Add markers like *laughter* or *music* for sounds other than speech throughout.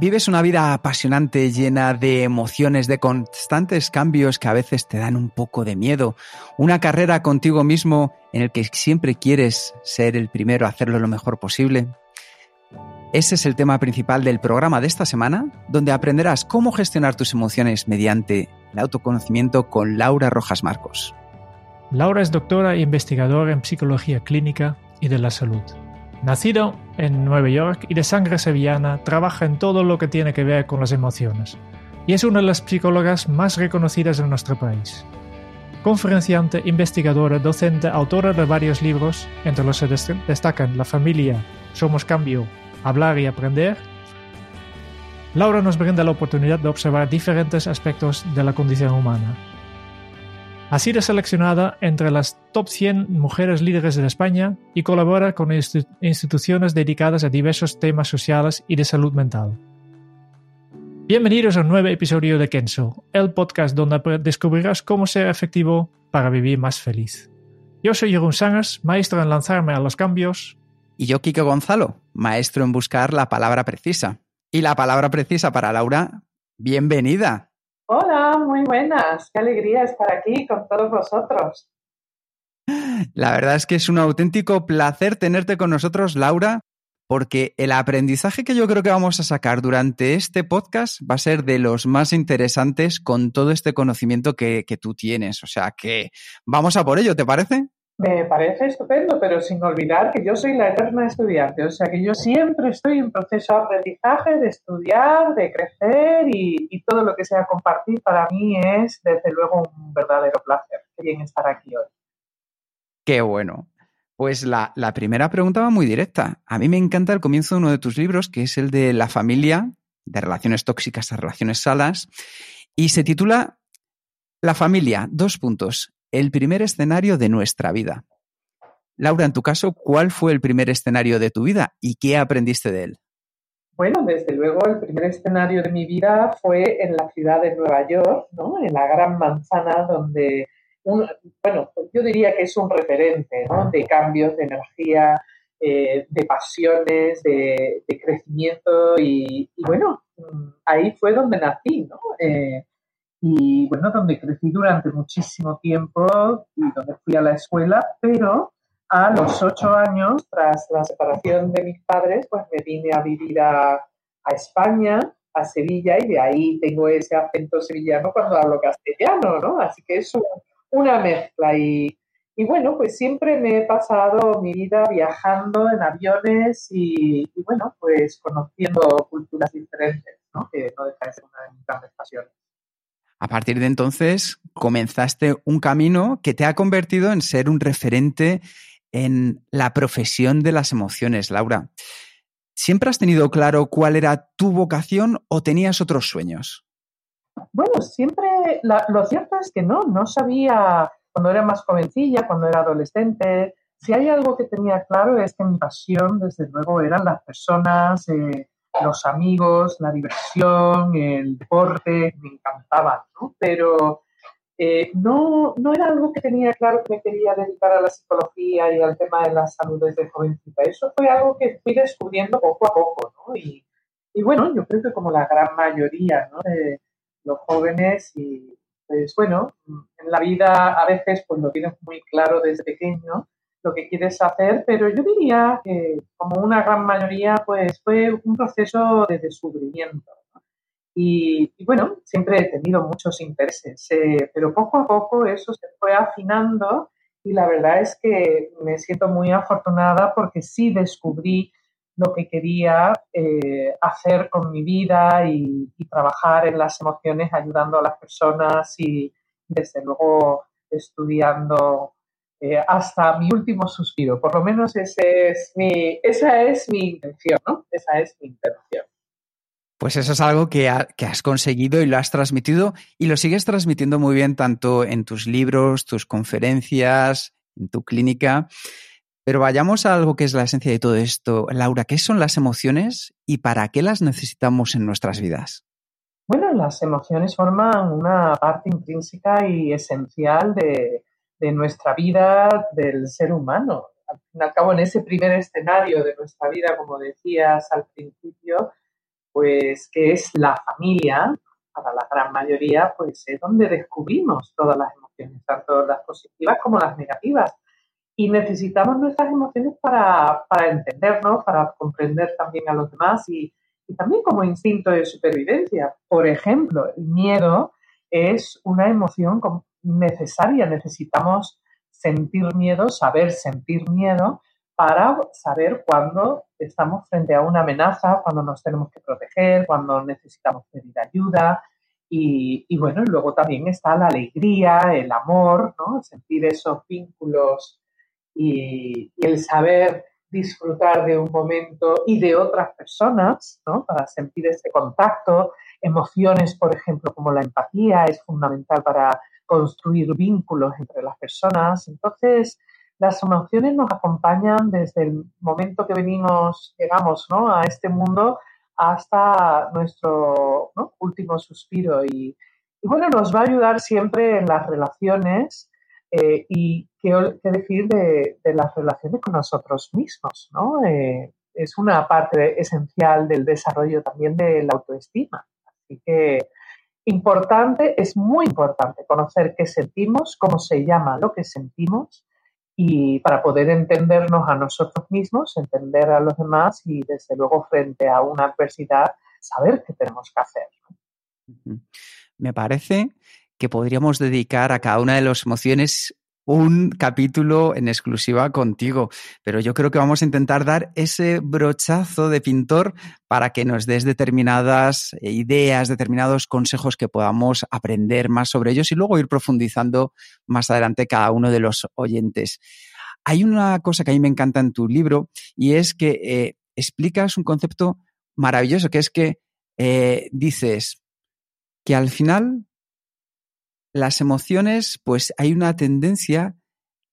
Vives una vida apasionante, llena de emociones, de constantes cambios que a veces te dan un poco de miedo. Una carrera contigo mismo en el que siempre quieres ser el primero hacerlo lo mejor posible. Ese es el tema principal del programa de esta semana, donde aprenderás cómo gestionar tus emociones mediante el autoconocimiento con Laura Rojas Marcos. Laura es doctora e investigadora en psicología clínica y de la salud. Nacido en Nueva York y de sangre sevillana, trabaja en todo lo que tiene que ver con las emociones y es una de las psicólogas más reconocidas en nuestro país. Conferenciante, investigadora, docente, autora de varios libros, entre los que destacan La familia, Somos cambio, Hablar y aprender, Laura nos brinda la oportunidad de observar diferentes aspectos de la condición humana, ha sido seleccionada entre las top 100 mujeres líderes de España y colabora con instituciones dedicadas a diversos temas sociales y de salud mental. Bienvenidos a un nuevo episodio de Kenso, el podcast donde descubrirás cómo ser efectivo para vivir más feliz. Yo soy Jeroen Sangers, maestro en lanzarme a los cambios. Y yo, Kiko Gonzalo, maestro en buscar la palabra precisa. Y la palabra precisa para Laura, bienvenida. Hola, muy buenas. Qué alegría estar aquí con todos vosotros. La verdad es que es un auténtico placer tenerte con nosotros, Laura, porque el aprendizaje que yo creo que vamos a sacar durante este podcast va a ser de los más interesantes con todo este conocimiento que, que tú tienes. O sea que vamos a por ello, ¿te parece? Me parece estupendo, pero sin olvidar que yo soy la eterna estudiante, o sea que yo siempre estoy en proceso de aprendizaje, de estudiar, de crecer y, todo lo que sea compartir para mí es desde luego un verdadero placer. Qué bien estar aquí hoy. Qué bueno. Pues la, la primera pregunta va muy directa. A mí me encanta el comienzo de uno de tus libros, que es el de la familia, de relaciones tóxicas a relaciones salas, y se titula La familia, dos puntos, el primer escenario de nuestra vida. Laura, en tu caso, ¿cuál fue el primer escenario de tu vida y qué aprendiste de él? Bueno, desde luego el primer escenario de mi vida fue en la ciudad de Nueva York, ¿no? en la Gran Manzana, donde, bueno, yo diría que es un referente de cambios de energía, eh, de pasiones, de, crecimiento y, bueno, ahí fue donde nací, ¿no? Eh, y bueno, donde crecí durante muchísimo tiempo y donde fui a la escuela, pero a los ocho años, tras la separación de mis padres, pues me vine a vivir a, a España, a Sevilla, y de ahí tengo ese acento sevillano cuando hablo castellano, ¿no? Así que es una mezcla y, y, bueno, pues siempre me he pasado mi vida viajando en aviones y, y bueno, pues conociendo culturas diferentes, ¿no? Que no deja de ser una de mis grandes pasiones. A partir de entonces comenzaste un camino que te ha convertido en ser un referente en la profesión de las emociones, Laura. ¿Siempre has tenido claro cuál era tu vocación o tenías otros sueños? Bueno, siempre, lo cierto es que no, no sabía cuando era más jovencilla, cuando era adolescente. Si hay algo que tenía claro es que mi pasión, desde luego, eran las personas, eh, los amigos, la diversión, el deporte, me encantaban, ¿no? Pero eh, no, no era algo que tenía claro que me quería dedicar a la psicología y al tema de la salud desde jovencita. Eso fue algo que fui descubriendo poco a poco, ¿no? Y, bueno, yo creo que como la gran mayoría ¿no? los jóvenes y pues bueno, en la vida a veces pues lo tienes muy claro desde pequeño lo que quieres hacer, pero yo diría que como una gran mayoría, pues fue un proceso de descubrimiento. Y, bueno, siempre he tenido muchos intereses, eh, pero poco a poco eso se fue afinando y la verdad es que me siento muy afortunada porque sí descubrí lo que quería eh, hacer con mi vida y, y, trabajar en las emociones ayudando a las personas y, desde luego estudiando eh, hasta mi último suspiro. Por lo menos ese es mi, esa es mi intención, ¿no? Esa es mi intención. Pues eso es algo que, que, has conseguido y lo has transmitido y lo sigues transmitiendo muy bien tanto en tus libros, tus conferencias, en tu clínica. Pero vayamos a algo que es la esencia de todo esto. Laura, ¿qué son las emociones y para qué las necesitamos en nuestras vidas? Bueno, las emociones forman una parte intrínseca y esencial de, de nuestra vida del ser humano. Al fin y al cabo, en ese primer escenario de nuestra vida, como decías al principio, pues que es la familia, para la gran mayoría, pues es donde descubrimos todas las emociones, tanto las positivas como las negativas. Y necesitamos nuestras emociones para, para entendernos, para comprender también a los demás y, y también como instinto de supervivencia. Por ejemplo, el miedo es una emoción necesaria. Necesitamos sentir miedo, saber sentir miedo para saber cuándo estamos frente a una amenaza, cuando nos tenemos que proteger, cuando necesitamos pedir ayuda. Y, bueno, luego también está la alegría, el amor, ¿no? sentir esos vínculos y, y, el saber disfrutar de un momento y de otras personas, ¿no? para sentir ese contacto. Emociones, por ejemplo, como la empatía, es fundamental para construir vínculos entre las personas. Entonces, las emociones nos acompañan desde el momento que venimos, llegamos ¿no? a este mundo hasta nuestro último suspiro. Y, bueno, nos va a ayudar siempre en las relaciones eh, y qué, decir de, las relaciones con nosotros mismos. ¿no? Eh, es una parte esencial del desarrollo también de la autoestima. Así que importante, es muy importante conocer qué sentimos, cómo se llama lo que sentimos y para poder entendernos a nosotros mismos, entender a los demás y desde luego frente a una adversidad saber qué tenemos que hacer. Me parece que podríamos dedicar a cada una de las emociones un capítulo en exclusiva contigo, pero yo creo que vamos a intentar dar ese brochazo de pintor para que nos des determinadas ideas, determinados consejos que podamos aprender más sobre ellos y luego ir profundizando más adelante cada uno de los oyentes. Hay una cosa que a mí me encanta en tu libro y es que eh, explicas un concepto maravilloso, que es que eh, dices que al final las emociones, pues hay una tendencia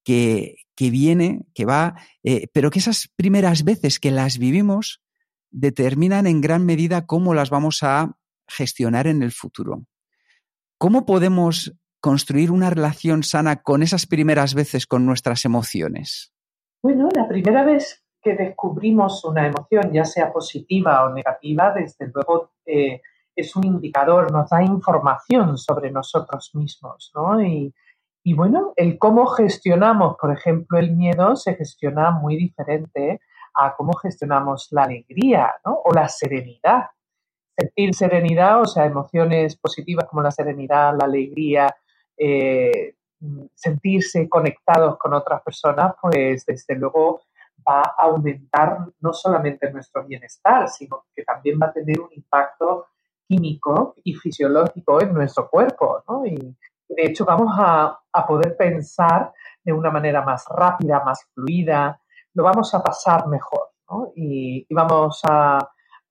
que, que viene, que va, eh, pero que esas primeras veces que las vivimos determinan en gran medida cómo las vamos a gestionar en el futuro. ¿Cómo podemos construir una relación sana con esas primeras veces con nuestras emociones? Bueno, la primera vez que descubrimos una emoción, ya sea positiva o negativa, desde luego eh, es un indicador, nos da información sobre nosotros mismos, ¿no? Y, y, bueno, el cómo gestionamos, por ejemplo, el miedo se gestiona muy diferente a cómo gestionamos la alegría, ¿no? O la serenidad. Sentir serenidad, o sea, emociones positivas como la serenidad, la alegría, eh, sentirse conectados con otras personas, pues desde luego va a aumentar no solamente nuestro bienestar, sino que también va a tener un impacto químico y fisiológico en nuestro cuerpo, ¿no? Y de hecho vamos a, a poder pensar de una manera más rápida, más fluida, lo vamos a pasar mejor, ¿no? Y, y vamos a,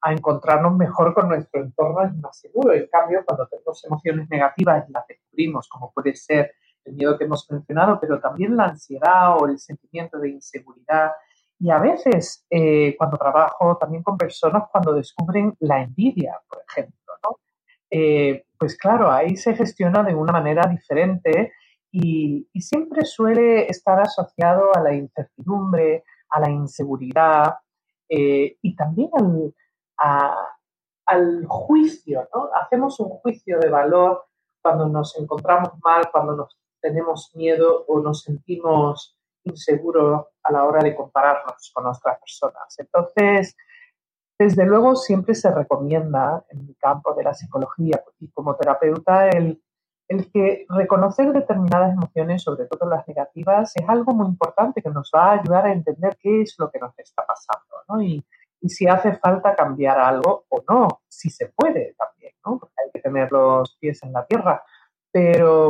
a, encontrarnos mejor con nuestro entorno es más seguro. En cambio, cuando tenemos emociones negativas y las descubrimos, como puede ser el miedo que hemos mencionado, pero también la ansiedad o el sentimiento de inseguridad, y a veces, eh, cuando trabajo también con personas, cuando descubren la envidia, por ejemplo, eh, pues claro, ahí se gestiona de una manera diferente y, siempre suele estar asociado a la incertidumbre, a la inseguridad eh, y también al, al juicio, ¿no? Hacemos un juicio de valor cuando nos encontramos mal, cuando nos tenemos miedo o nos sentimos inseguros a la hora de compararnos con otras personas. Entonces, desde luego, siempre se recomienda en el campo de la psicología y como terapeuta el, el que reconocer determinadas emociones, sobre todo las negativas, es algo muy importante que nos va a ayudar a entender qué es lo que nos está pasando ¿no? y, y, si hace falta cambiar algo o no, si se puede también, ¿no? porque hay que tener los pies en la tierra. Pero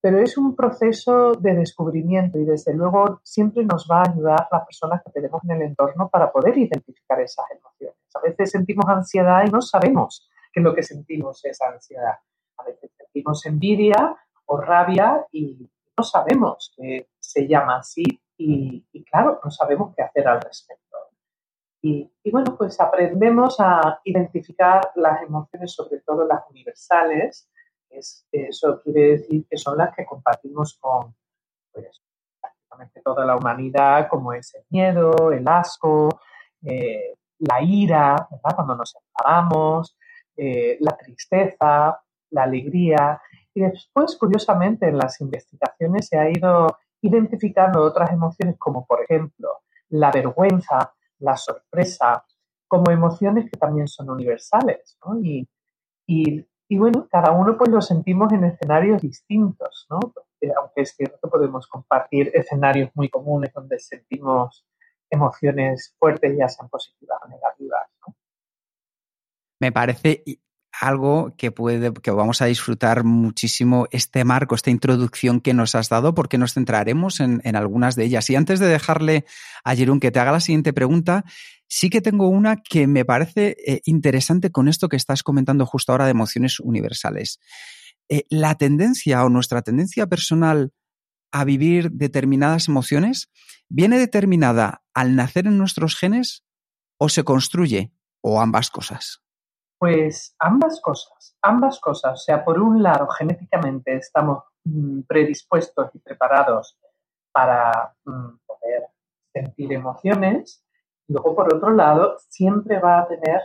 pero es un proceso de descubrimiento y desde luego siempre nos va a ayudar las personas que tenemos en el entorno para poder identificar esas emociones. A veces sentimos ansiedad y no sabemos que lo que sentimos es ansiedad. A veces sentimos envidia o rabia y no sabemos que se llama así y, claro, no sabemos qué hacer al respecto. Y, bueno, pues aprendemos a identificar las emociones, sobre todo las universales, eso quiere decir que son las que compartimos con pues, prácticamente toda la humanidad, como es el miedo, el asco, eh, la ira, cuando nos enfadamos, eh, la tristeza, la alegría. Y después, curiosamente, en las investigaciones se ha ido identificando otras emociones como, por ejemplo, la vergüenza, la sorpresa, como emociones que también son universales. Y, y y bueno, cada uno pues lo sentimos en escenarios distintos, ¿no? aunque es cierto que podemos compartir escenarios muy comunes donde sentimos emociones fuertes, ya sean positivas o negativas. Me parece algo que puede, que vamos a disfrutar muchísimo este marco, esta introducción que nos has dado, porque nos centraremos en, en algunas de ellas. Y antes de dejarle a Jerón que te haga la siguiente pregunta, Sí que tengo una que me parece eh, interesante con esto que estás comentando justo ahora de emociones universales. Eh, la tendencia o nuestra tendencia personal a vivir determinadas emociones viene determinada al nacer en nuestros genes o se construye o ambas cosas. Pues ambas cosas, ambas cosas. O sea, por un lado, genéticamente estamos mm, predispuestos y preparados para mm, poder sentir emociones Luego, por otro lado, siempre va a tener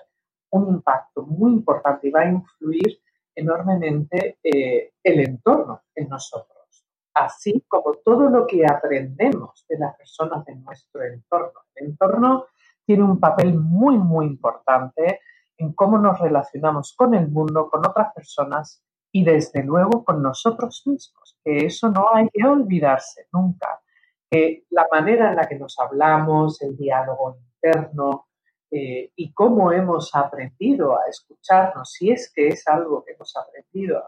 un impacto muy importante y va a influir enormemente eh, el entorno en nosotros, así como todo lo que aprendemos de las personas de nuestro entorno. El entorno tiene un papel muy, muy importante en cómo nos relacionamos con el mundo, con otras personas y desde luego con nosotros mismos, que eso no hay que olvidarse nunca. Que la manera en la que nos hablamos, el diálogo eh, y cómo hemos aprendido a escucharnos, si es que es algo que hemos aprendido,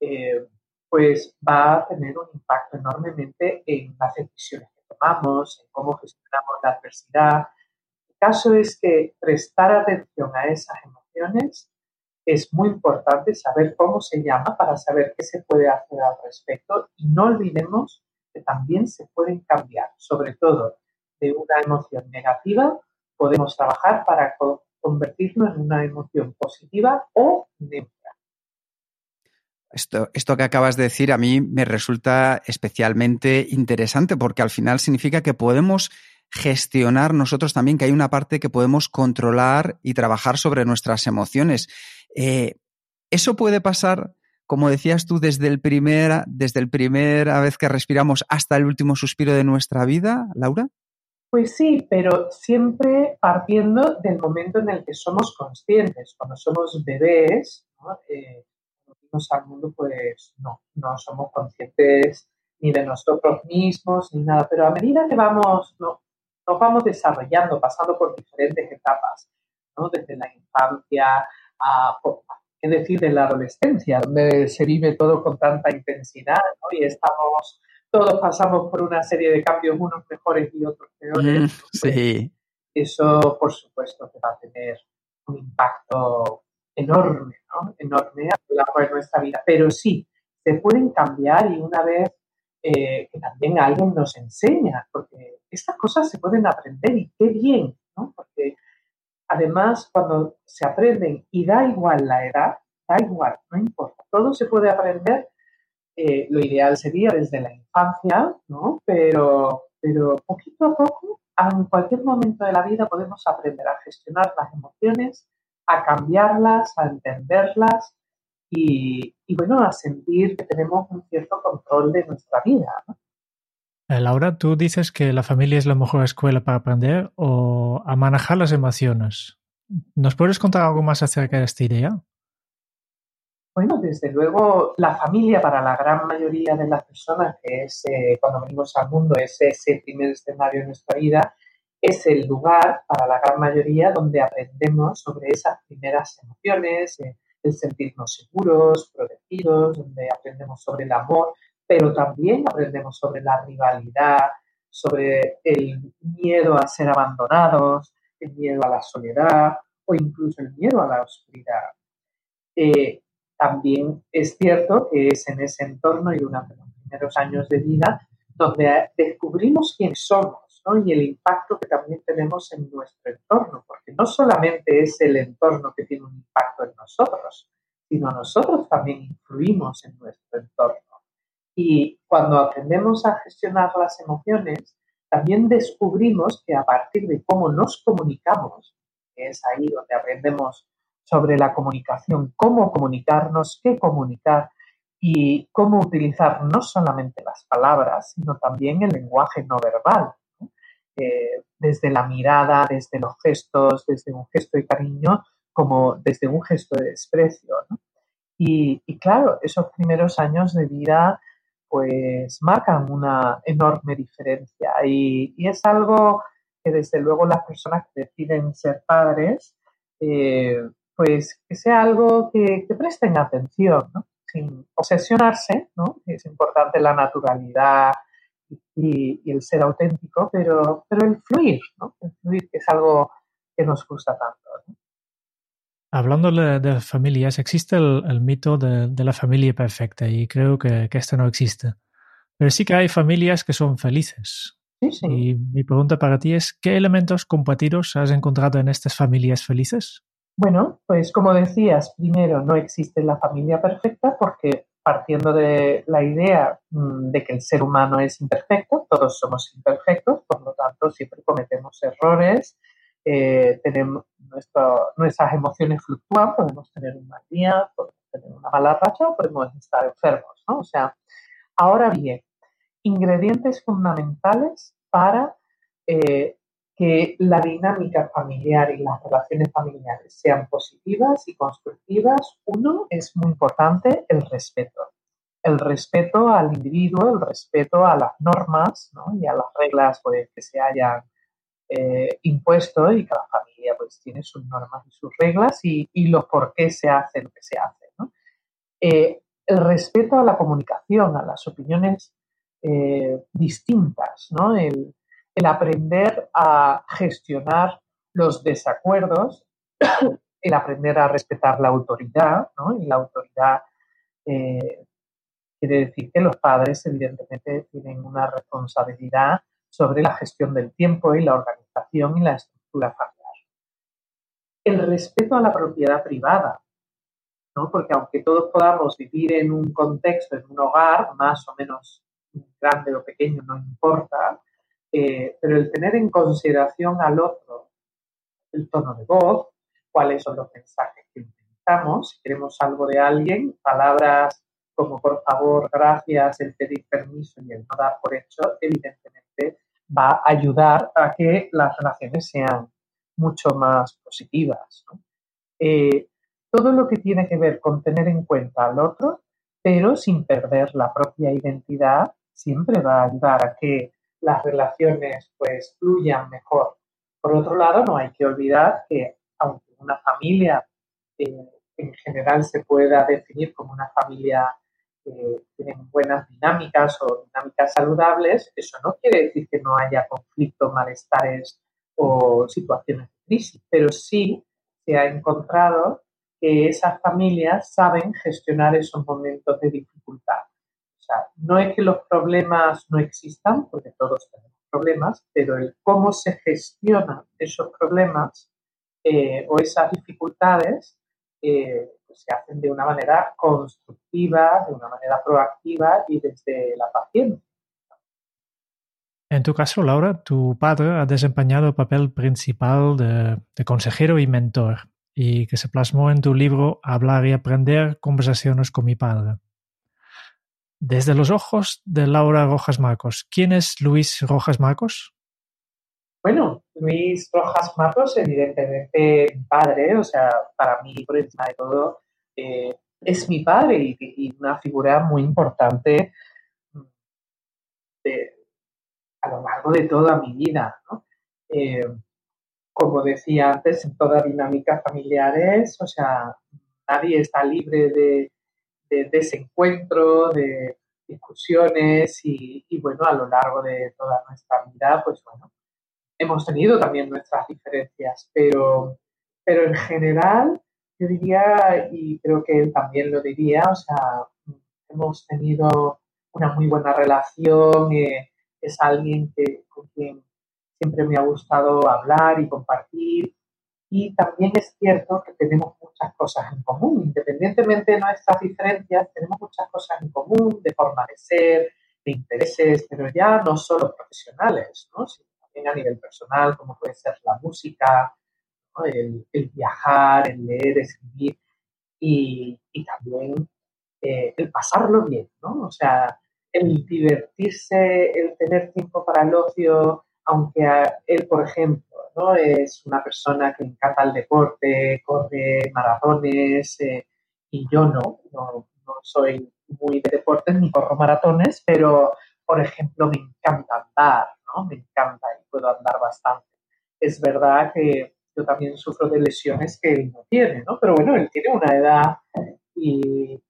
eh, pues va a tener un impacto enormemente en las decisiones que tomamos, en cómo gestionamos la adversidad. El caso es que prestar atención a esas emociones es muy importante saber cómo se llama para saber qué se puede hacer al respecto y no olvidemos que también se pueden cambiar, sobre todo de una emoción negativa, podemos trabajar para convertirnos en una emoción positiva o neutra. Esto, esto, que acabas de decir a mí me resulta especialmente interesante porque al final significa que podemos gestionar nosotros también, que hay una parte que podemos controlar y trabajar sobre nuestras emociones. Eh, ¿Eso puede pasar, como decías tú, desde el primer, desde el primera vez que respiramos hasta el último suspiro de nuestra vida, Laura? Pues sí, pero siempre partiendo del momento en el que somos conscientes. Cuando somos bebés, ¿no? Eh, al mundo, pues no, no somos conscientes ni de nosotros mismos ni nada. Pero a medida que vamos, no, nos vamos desarrollando, pasando por diferentes etapas, ¿no? desde la infancia a, qué decir, de la adolescencia, donde se vive todo con tanta intensidad ¿no? y estamos todos pasamos por una serie de cambios, unos mejores y otros peores. Mm, sí. Eso, por supuesto, que va a tener un impacto enorme, ¿no? Enorme a lo largo de nuestra vida. Pero sí, se pueden cambiar y una vez eh, que también alguien nos enseña, porque estas cosas se pueden aprender y qué bien, ¿no? Porque además cuando se aprenden y da igual la edad, da igual, no importa, todo se puede aprender eh, lo ideal sería desde la infancia, ¿no? Pero, pero poquito a poco, en cualquier momento de la vida podemos aprender a gestionar las emociones, a cambiarlas, a entenderlas y, bueno, a sentir que tenemos un cierto control de nuestra vida. Eh, Laura, tú dices que la familia es la mejor escuela para aprender o a manejar las emociones. ¿Nos puedes contar algo más acerca de esta idea? Bueno, desde luego la familia para la gran mayoría de las personas, que es eh, cuando venimos al mundo, es ese primer escenario de nuestra vida, es el lugar para la gran mayoría donde aprendemos sobre esas primeras emociones, eh, el sentirnos seguros, protegidos, donde aprendemos sobre el amor, pero también aprendemos sobre la rivalidad, sobre el miedo a ser abandonados, el miedo a la soledad o incluso el miedo a la oscuridad. Eh, también es cierto que es en ese entorno y durante los primeros años de vida donde descubrimos quién somos y el impacto que también tenemos en nuestro entorno, porque no solamente es el entorno que tiene un impacto en nosotros, sino nosotros también influimos en nuestro entorno. Y cuando aprendemos a gestionar las emociones, también descubrimos que a partir de cómo nos comunicamos, que es ahí donde aprendemos sobre la comunicación, cómo comunicarnos, qué comunicar y cómo utilizar no solamente las palabras, sino también el lenguaje no verbal, eh, desde la mirada, desde los gestos, desde un gesto de cariño, como desde un gesto de desprecio. Y, claro, esos primeros años de vida pues marcan una enorme diferencia y, es algo que desde luego las personas que deciden ser padres, eh, pues que sea algo que, presten atención, sin obsesionarse, ¿no? es importante la naturalidad, y, el ser auténtico, pero, pero el fluir, ¿no? El fluir, que es algo que nos gusta tanto. Hablando de, familias, existe el, mito de, la familia perfecta y creo que, que este no existe. Pero sí que hay familias que son felices. Sí, sí. Y mi pregunta para ti es, ¿qué elementos compartidos has encontrado en estas familias felices? Bueno, pues como decías, primero no existe la familia perfecta porque partiendo de la idea mm, de que el ser humano es imperfecto, todos somos imperfectos, por lo tanto siempre cometemos errores, eh, tenemos nuestras emociones fluctúan, podemos tener un mal día, podemos tener una mala racha o podemos estar enfermos, ¿no? O sea, ahora bien, ingredientes fundamentales para eh, que la dinámica familiar y las relaciones familiares sean positivas y constructivas, uno es muy importante el respeto. El respeto al individuo, el respeto a las normas y a las reglas pues, que se hayan eh, impuesto y cada familia pues, tiene sus normas y sus reglas y, los por qué se hace lo que se hace. Eh, el respeto a la comunicación, a las opiniones eh, distintas, ¿no? El, el aprender a gestionar los desacuerdos, *coughs* el aprender a respetar la autoridad, ¿no? Y la autoridad eh, quiere decir que los padres evidentemente tienen una responsabilidad sobre la gestión del tiempo y la organización y la estructura familiar. El respeto a la propiedad privada, ¿no? porque aunque todos podamos vivir en un contexto, en un hogar, más o menos grande o pequeño, no importa, eh, pero el tener en consideración al otro, el tono de voz, cuáles son los mensajes que utilizamos, si queremos algo de alguien, palabras como por favor, gracias, el pedir permiso y el no dar por hecho, evidentemente va a ayudar a que las relaciones sean mucho más positivas. Eh, todo lo que tiene que ver con tener en cuenta al otro, pero sin perder la propia identidad, siempre va a ayudar a que las relaciones pues fluyan mejor. Por otro lado, no hay que olvidar que aunque una familia eh, en general se pueda definir como una familia que tiene buenas dinámicas o dinámicas saludables, eso no quiere decir que no haya conflictos, malestares o situaciones de crisis, pero sí se ha encontrado que esas familias saben gestionar esos momentos de dificultad no es que los problemas no existan, porque todos tenemos problemas, pero el cómo se gestionan esos problemas eh, o esas dificultades eh, pues se hacen de una manera constructiva, de una manera proactiva y desde la paciencia. En tu caso, Laura, tu padre ha desempeñado el papel principal de consejero y mentor, y que se plasmó en tu libro Hablar y Aprender, Conversaciones con mi padre. Desde los ojos de Laura Rojas Marcos, ¿quién es Luis Rojas Marcos? Bueno, Luis Rojas Marcos, evidentemente padre, o sea, para mí, por encima de todo, eh, es mi padre y, una figura muy importante mm, a lo largo de toda mi vida. Eh, como decía antes, en todas dinámicas familiares, o sea, nadie está libre de de desencuentro, de, discusiones y, y, bueno, a lo largo de toda nuestra vida, pues bueno, hemos tenido también nuestras diferencias, pero, pero en general yo diría, y creo que él también lo diría, o sea, hemos tenido una muy buena relación, eh, es alguien que, con quien siempre me ha gustado hablar y compartir. Y también es cierto que tenemos muchas cosas en común, independientemente de nuestras diferencias, tenemos muchas cosas en común de forma de ser, de intereses, pero ya no solo profesionales, ¿no? sino también a nivel personal, como puede ser la música, el, viajar, el leer, escribir y, y también eh, el pasarlo bien, ¿no? O sea, el divertirse, el tener tiempo para el ocio, aunque él, por ejemplo, ¿no? es una persona que encanta el deporte, corre maratones, eh, y yo no, no, soy muy de deportes ni corro maratones, pero, por ejemplo, me encanta andar, ¿no? Me encanta y puedo andar bastante. Es verdad que yo también sufro de lesiones que él no tiene, ¿no? Pero bueno, él tiene una edad y,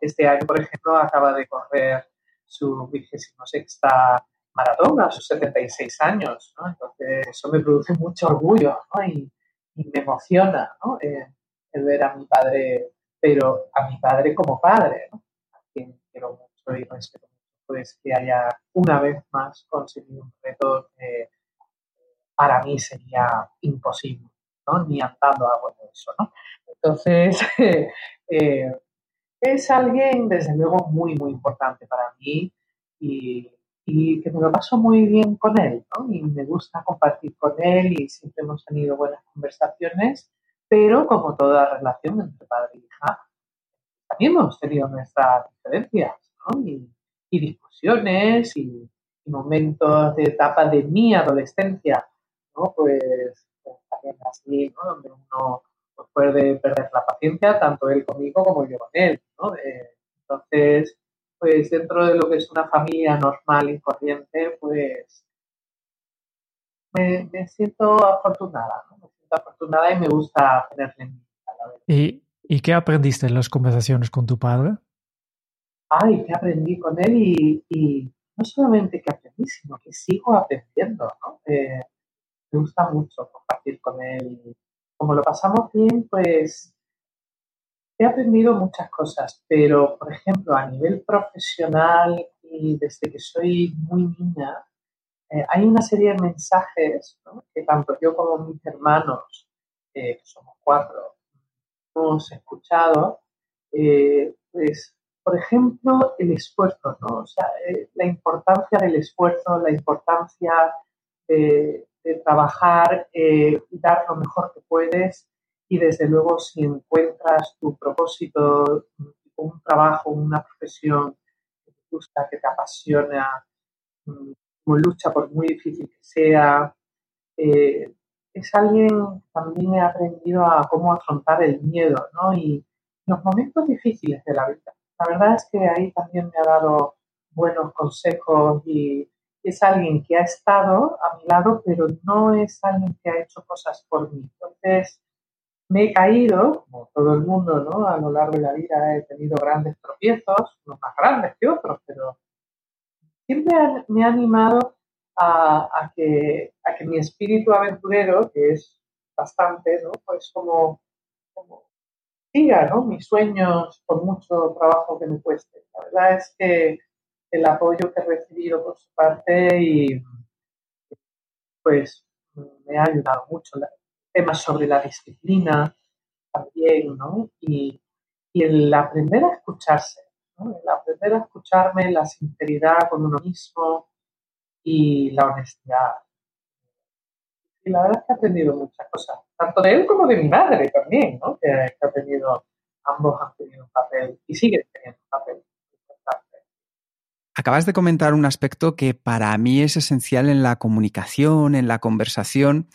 este año, por ejemplo, acaba de correr su vigésimo sexta maratón a sus 76 años. Entonces, eso me produce mucho orgullo. Y, me emociona. Eh, el ver a mi padre, pero a mi padre como padre. A quien quiero mucho y respeto mucho, pues que haya una vez más conseguido un reto para mí sería imposible. Ni andando hago eso. Entonces, *laughs* eh, es alguien, desde luego, muy, muy importante para mí y, que me lo paso muy bien con él, ¿no? Y me gusta compartir con él y siempre hemos tenido buenas conversaciones, pero como toda relación entre padre e hija, también hemos tenido nuestras diferencias, ¿no? Y, discusiones y, momentos de etapa de mi adolescencia, ¿no? Pues, pues también así, ¿no? Donde uno pues puede perder la paciencia, tanto él conmigo como yo con él. ¿no? Eh, entonces, pues dentro de lo que es una familia normal y corriente, pues me, siento afortunada, ¿no? me siento afortunada y me gusta tenerle en mi ¿Y, ¿Y qué aprendiste en las conversaciones con tu padre? Ay, que aprendí con él y, no solamente que aprendí, sino que sigo aprendiendo, ¿no? Eh, me gusta mucho compartir con él como lo pasamos bien, pues he aprendido muchas cosas, pero por ejemplo a nivel profesional y desde que soy muy niña, eh, hay una serie de mensajes que tanto yo como mis hermanos, eh, que somos cuatro, hemos escuchado, eh, pues por ejemplo el esfuerzo, la importancia del esfuerzo, la importancia de de trabajar, eh, dar lo mejor que puedes y desde luego si encuentras tu propósito, un trabajo, una profesión que te gusta, que te apasiona, mm, como lucha por muy difícil que sea, eh, es alguien también he aprendido a cómo afrontar el miedo, ¿no? Y los momentos difíciles de la vida. La verdad es que ahí también me ha dado buenos consejos y es alguien que ha estado a mi lado, pero no es alguien que ha hecho cosas por mí. Entonces, me he caído, como todo el mundo, ¿no? A lo largo de la vida he tenido grandes tropiezos, unos más grandes que otros, pero siempre me ha animado a, que, a que mi espíritu aventurero, que es bastante, ¿no? Pues como, como siga, ¿no? Mis sueños por mucho trabajo que me cueste. La verdad es que el apoyo que he recibido por su parte y pues me ha ayudado mucho. Temas sobre la disciplina también, ¿no? Y, el aprender a escucharse. El aprender a escucharme, la sinceridad con uno mismo y la honestidad. Y la verdad es que he aprendido muchas cosas, tanto de él como de mi madre también, ¿no? Que, que ha tenido, ambos han tenido un papel y siguen teniendo un papel Acabas de comentar un aspecto que para mí es esencial en la comunicación, en la conversación,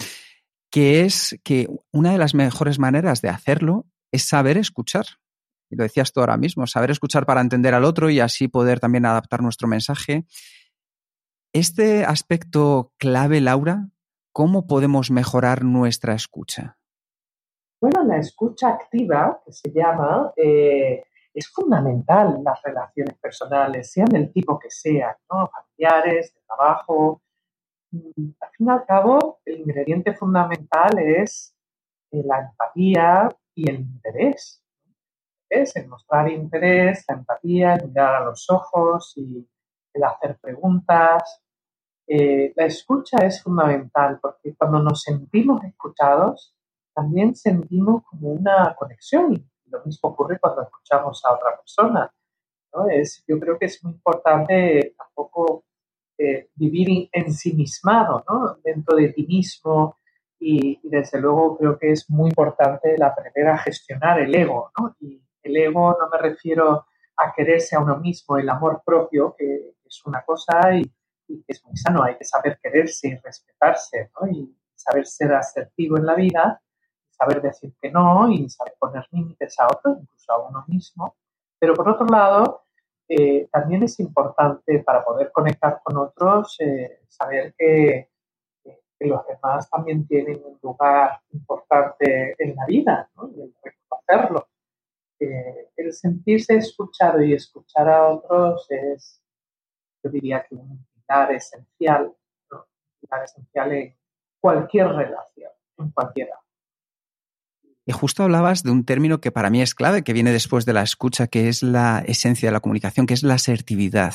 que es que una de las mejores maneras de hacerlo es saber escuchar. Y lo decías tú ahora mismo, saber escuchar para entender al otro y así poder también adaptar nuestro mensaje. Este aspecto clave, Laura, ¿cómo podemos mejorar nuestra escucha? Bueno, la escucha activa, que se llama, eh, es fundamental las relaciones personales, sean del tipo que sean, ¿no? familiares, de trabajo. Mm, al fin y al cabo, el ingrediente fundamental es eh, la empatía y el interés. Es el mostrar interés, la empatía, el mirar a los ojos y el hacer preguntas. Eh, la escucha es fundamental porque cuando nos sentimos escuchados, también sentimos como una conexión y lo mismo ocurre cuando escuchamos a otra persona. ¿no? Es, yo creo que es muy importante tampoco eh, vivir ensimismado ¿no? dentro de ti mismo y, desde luego creo que es muy importante aprender a gestionar el ego. ¿no? Y el ego no me refiero a quererse a uno mismo, el amor propio, que es una cosa y, y que es muy sano, hay que saber quererse y respetarse ¿no? y saber ser asertivo en la vida saber decir que no y saber poner límites a otros, incluso a uno mismo. Pero por otro lado, eh, también es importante para poder conectar con otros eh, saber que, los demás también tienen un lugar importante en la vida y el reconocerlo. Eh, el sentirse escuchado y escuchar a otros es, yo diría que un pilar esencial, un esencial en cualquier relación, en cualquiera. Y justo hablabas de un término que para mí es clave, que viene después de la escucha, que es la esencia de la comunicación, que es la asertividad.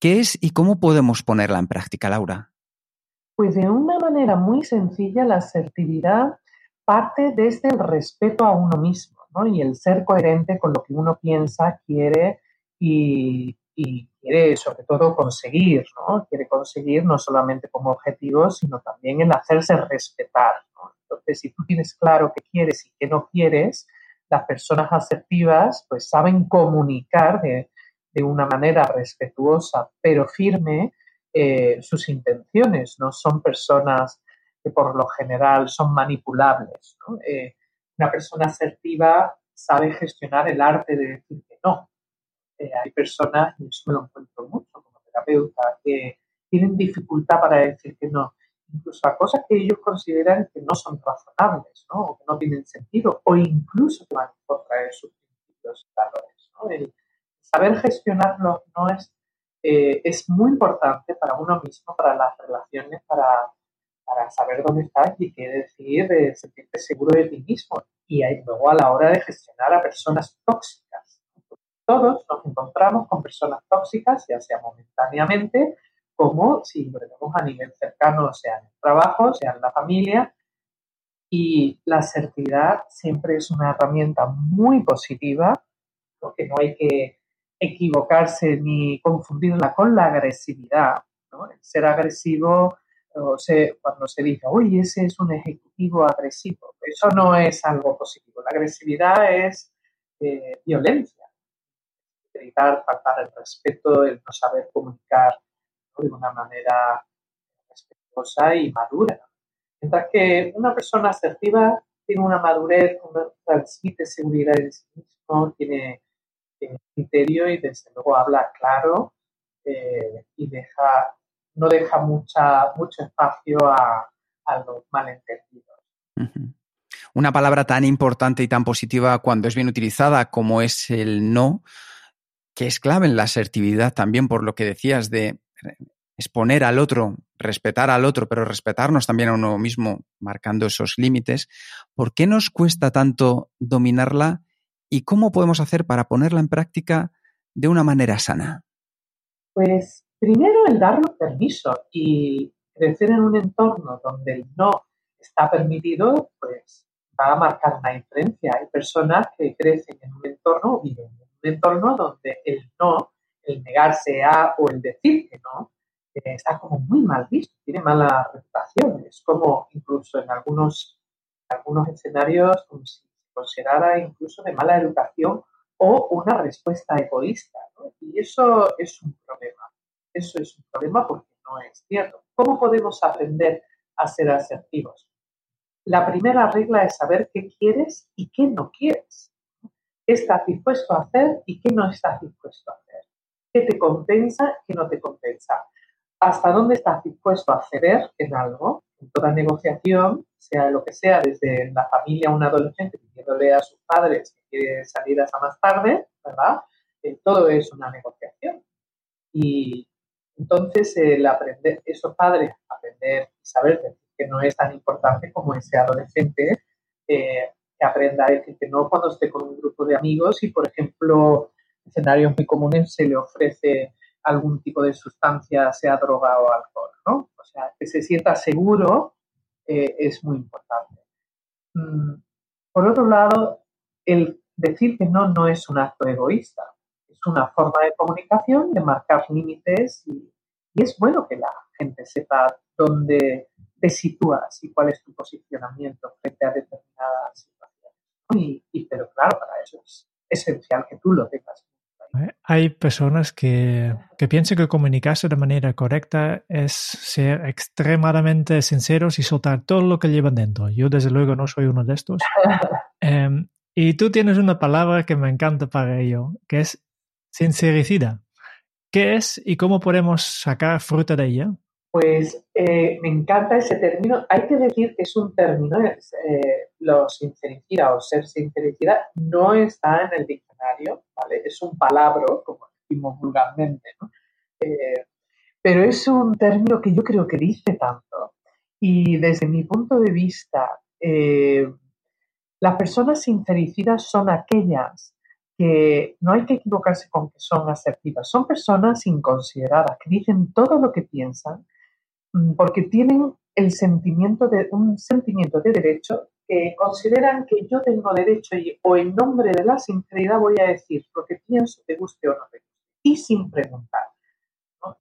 ¿Qué es y cómo podemos ponerla en práctica, Laura? Pues de una manera muy sencilla, la asertividad parte desde el respeto a uno mismo ¿no? y el ser coherente con lo que uno piensa, quiere y, y quiere sobre todo conseguir, ¿no? Quiere conseguir no solamente como objetivo, sino también el hacerse respetar. Entonces, si tú tienes claro qué quieres y qué no quieres, las personas asertivas pues saben comunicar de, una manera respetuosa pero firme eh, sus intenciones. No son personas que por lo general son manipulables. Eh, una persona asertiva sabe gestionar el arte de decir que no. Eh, hay personas, y eso me lo encuentro mucho como terapeuta, que tienen dificultad para decir que no incluso a cosas que ellos consideran que no son razonables, ¿no? O que no tienen sentido, o incluso que van a contraer sus principios y valores, ¿no? El saber gestionarlo no es, eh, es muy importante para uno mismo, para las relaciones, para, para saber dónde estás y qué decir, de sentirte seguro de ti mismo. Y luego a la hora de gestionar a personas tóxicas. Todos nos encontramos con personas tóxicas, ya sea momentáneamente como si lo tenemos a nivel cercano, sea en el trabajo, sea en la familia. Y la asertividad siempre es una herramienta muy positiva, porque no hay que equivocarse ni confundirla con la agresividad. El ser agresivo, o cuando se dice, uy, ese es un ejecutivo agresivo, eso no es algo positivo. La agresividad es eh, violencia, gritar, faltar el respeto, el no saber comunicar de una manera respetuosa y madura. Mientras que una persona asertiva tiene una madurez, transmite seguridad en sí mismo, tiene criterio y desde luego habla claro eh, y deja, no deja mucha, mucho espacio a, los malentendidos. Una palabra tan importante y tan positiva cuando es bien utilizada como es el no, que es clave en la asertividad también por lo que decías de exponer al otro, respetar al otro, pero respetarnos también a uno mismo, marcando esos límites. ¿Por qué nos cuesta tanto dominarla y cómo podemos hacer para ponerla en práctica de una manera sana? Pues primero el darnos permiso y crecer en un entorno donde el no está permitido, pues va a marcar una diferencia. Hay personas que crecen en un entorno, viven en un entorno donde el no, el negarse a o el decir que no, está como muy mal visto, tiene mala reputación. Es como incluso en algunos, algunos escenarios como se considerara incluso de mala educación o una respuesta egoísta. Y eso es un problema. Eso es un problema porque no es cierto. ¿Cómo podemos aprender a ser asertivos? La primera regla es saber qué quieres y qué no quieres. ¿Qué estás dispuesto a hacer y qué no estás dispuesto a hacer? ¿Qué te compensa, qué no te compensa? hasta dónde estás dispuesto a ceder en algo, en toda negociación, sea lo que sea, desde la familia un adolescente pidiéndole a sus padres que quiere salir hasta más tarde, ¿verdad? Eh, todo es una negociación. Y entonces el aprender, esos padres, aprender y saber que no es tan importante como ese adolescente eh, que aprenda a decir que no cuando esté con un grupo de amigos y, por ejemplo, escenarios muy comunes se le ofrece algún tipo de sustancia, sea droga o alcohol, ¿no? O sea, que se sienta seguro eh, es muy importante. Mm, por otro lado, el decir que no no es un acto egoísta, es una forma de comunicación, de marcar límites y, es bueno que la gente sepa dónde te sitúas y cuál es tu posicionamiento frente a determinadas situaciones. Y, pero claro, para eso es esencial que tú lo tengas. Hay personas que, que, piensan que comunicarse de manera correcta es ser extremadamente sinceros y soltar todo lo que llevan dentro. Yo desde luego no soy uno de estos. *laughs* Em, y tú tienes una palabra que me encanta para ello, que es sincericida. ¿Qué es y cómo podemos sacar fruta de ella? Pues eh, me encanta ese término. Hay que decir que es un término, eh, lo sincericida o ser sincericida no está en el diccionario, ¿vale? Es un palabra, como decimos vulgarmente, ¿no? Eh, pero es un término que yo creo que dice tanto. Y desde mi punto de vista, las personas sincericidas son aquellas que no hay que equivocarse con que son asertivas, son personas inconsideradas, que dicen todo lo que piensan porque tienen el sentimiento de un sentimiento de derecho que consideran que yo tengo derecho y, o en nombre de la sinceridad voy a decir lo que pienso, te guste o no te guste, y sin preguntar.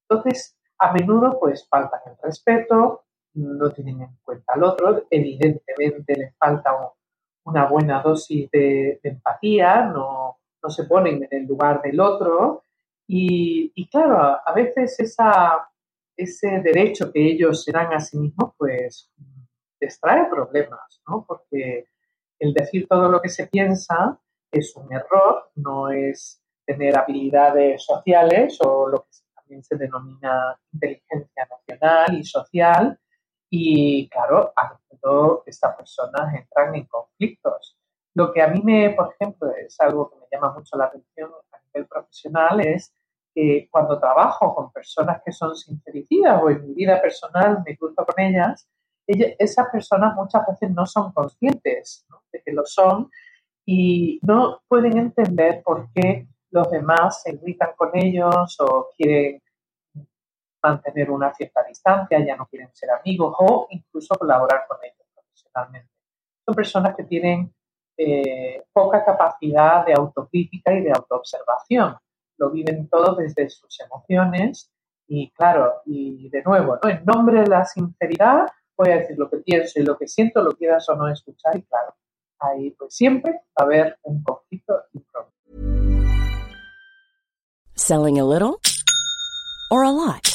Entonces, a menudo pues faltan el respeto, no tienen en cuenta al otro, evidentemente les falta una buena dosis de, empatía, no, no, se ponen en el lugar del otro y, y claro, a veces esa, ese derecho que ellos se dan a sí mismos pues les trae problemas, ¿no? Porque el decir todo lo que se piensa es un error, no es tener habilidades sociales o lo que también se denomina inteligencia nacional y social. Y claro, a menudo estas personas entran en conflictos. Lo que a mí me, por ejemplo, es algo que me llama mucho la atención a nivel profesional es que cuando trabajo con personas que son sincericidas o en mi vida personal me cruzo con ellas, esas personas muchas veces no son conscientes de que lo son y no pueden entender por qué los demás se irritan con ellos o quieren mantener una cierta distancia, ya no quieren ser amigos o incluso colaborar con ellos profesionalmente. Son personas que tienen eh, poca capacidad de autocrítica y de autoobservación. Lo viven todo desde sus emociones y claro, y de nuevo, ¿no? en nombre de la sinceridad voy a decir lo que pienso y lo que siento, lo quieras o no escuchar y claro, ahí pues siempre va a haber un conflicto y un problema. Selling a little or a lot?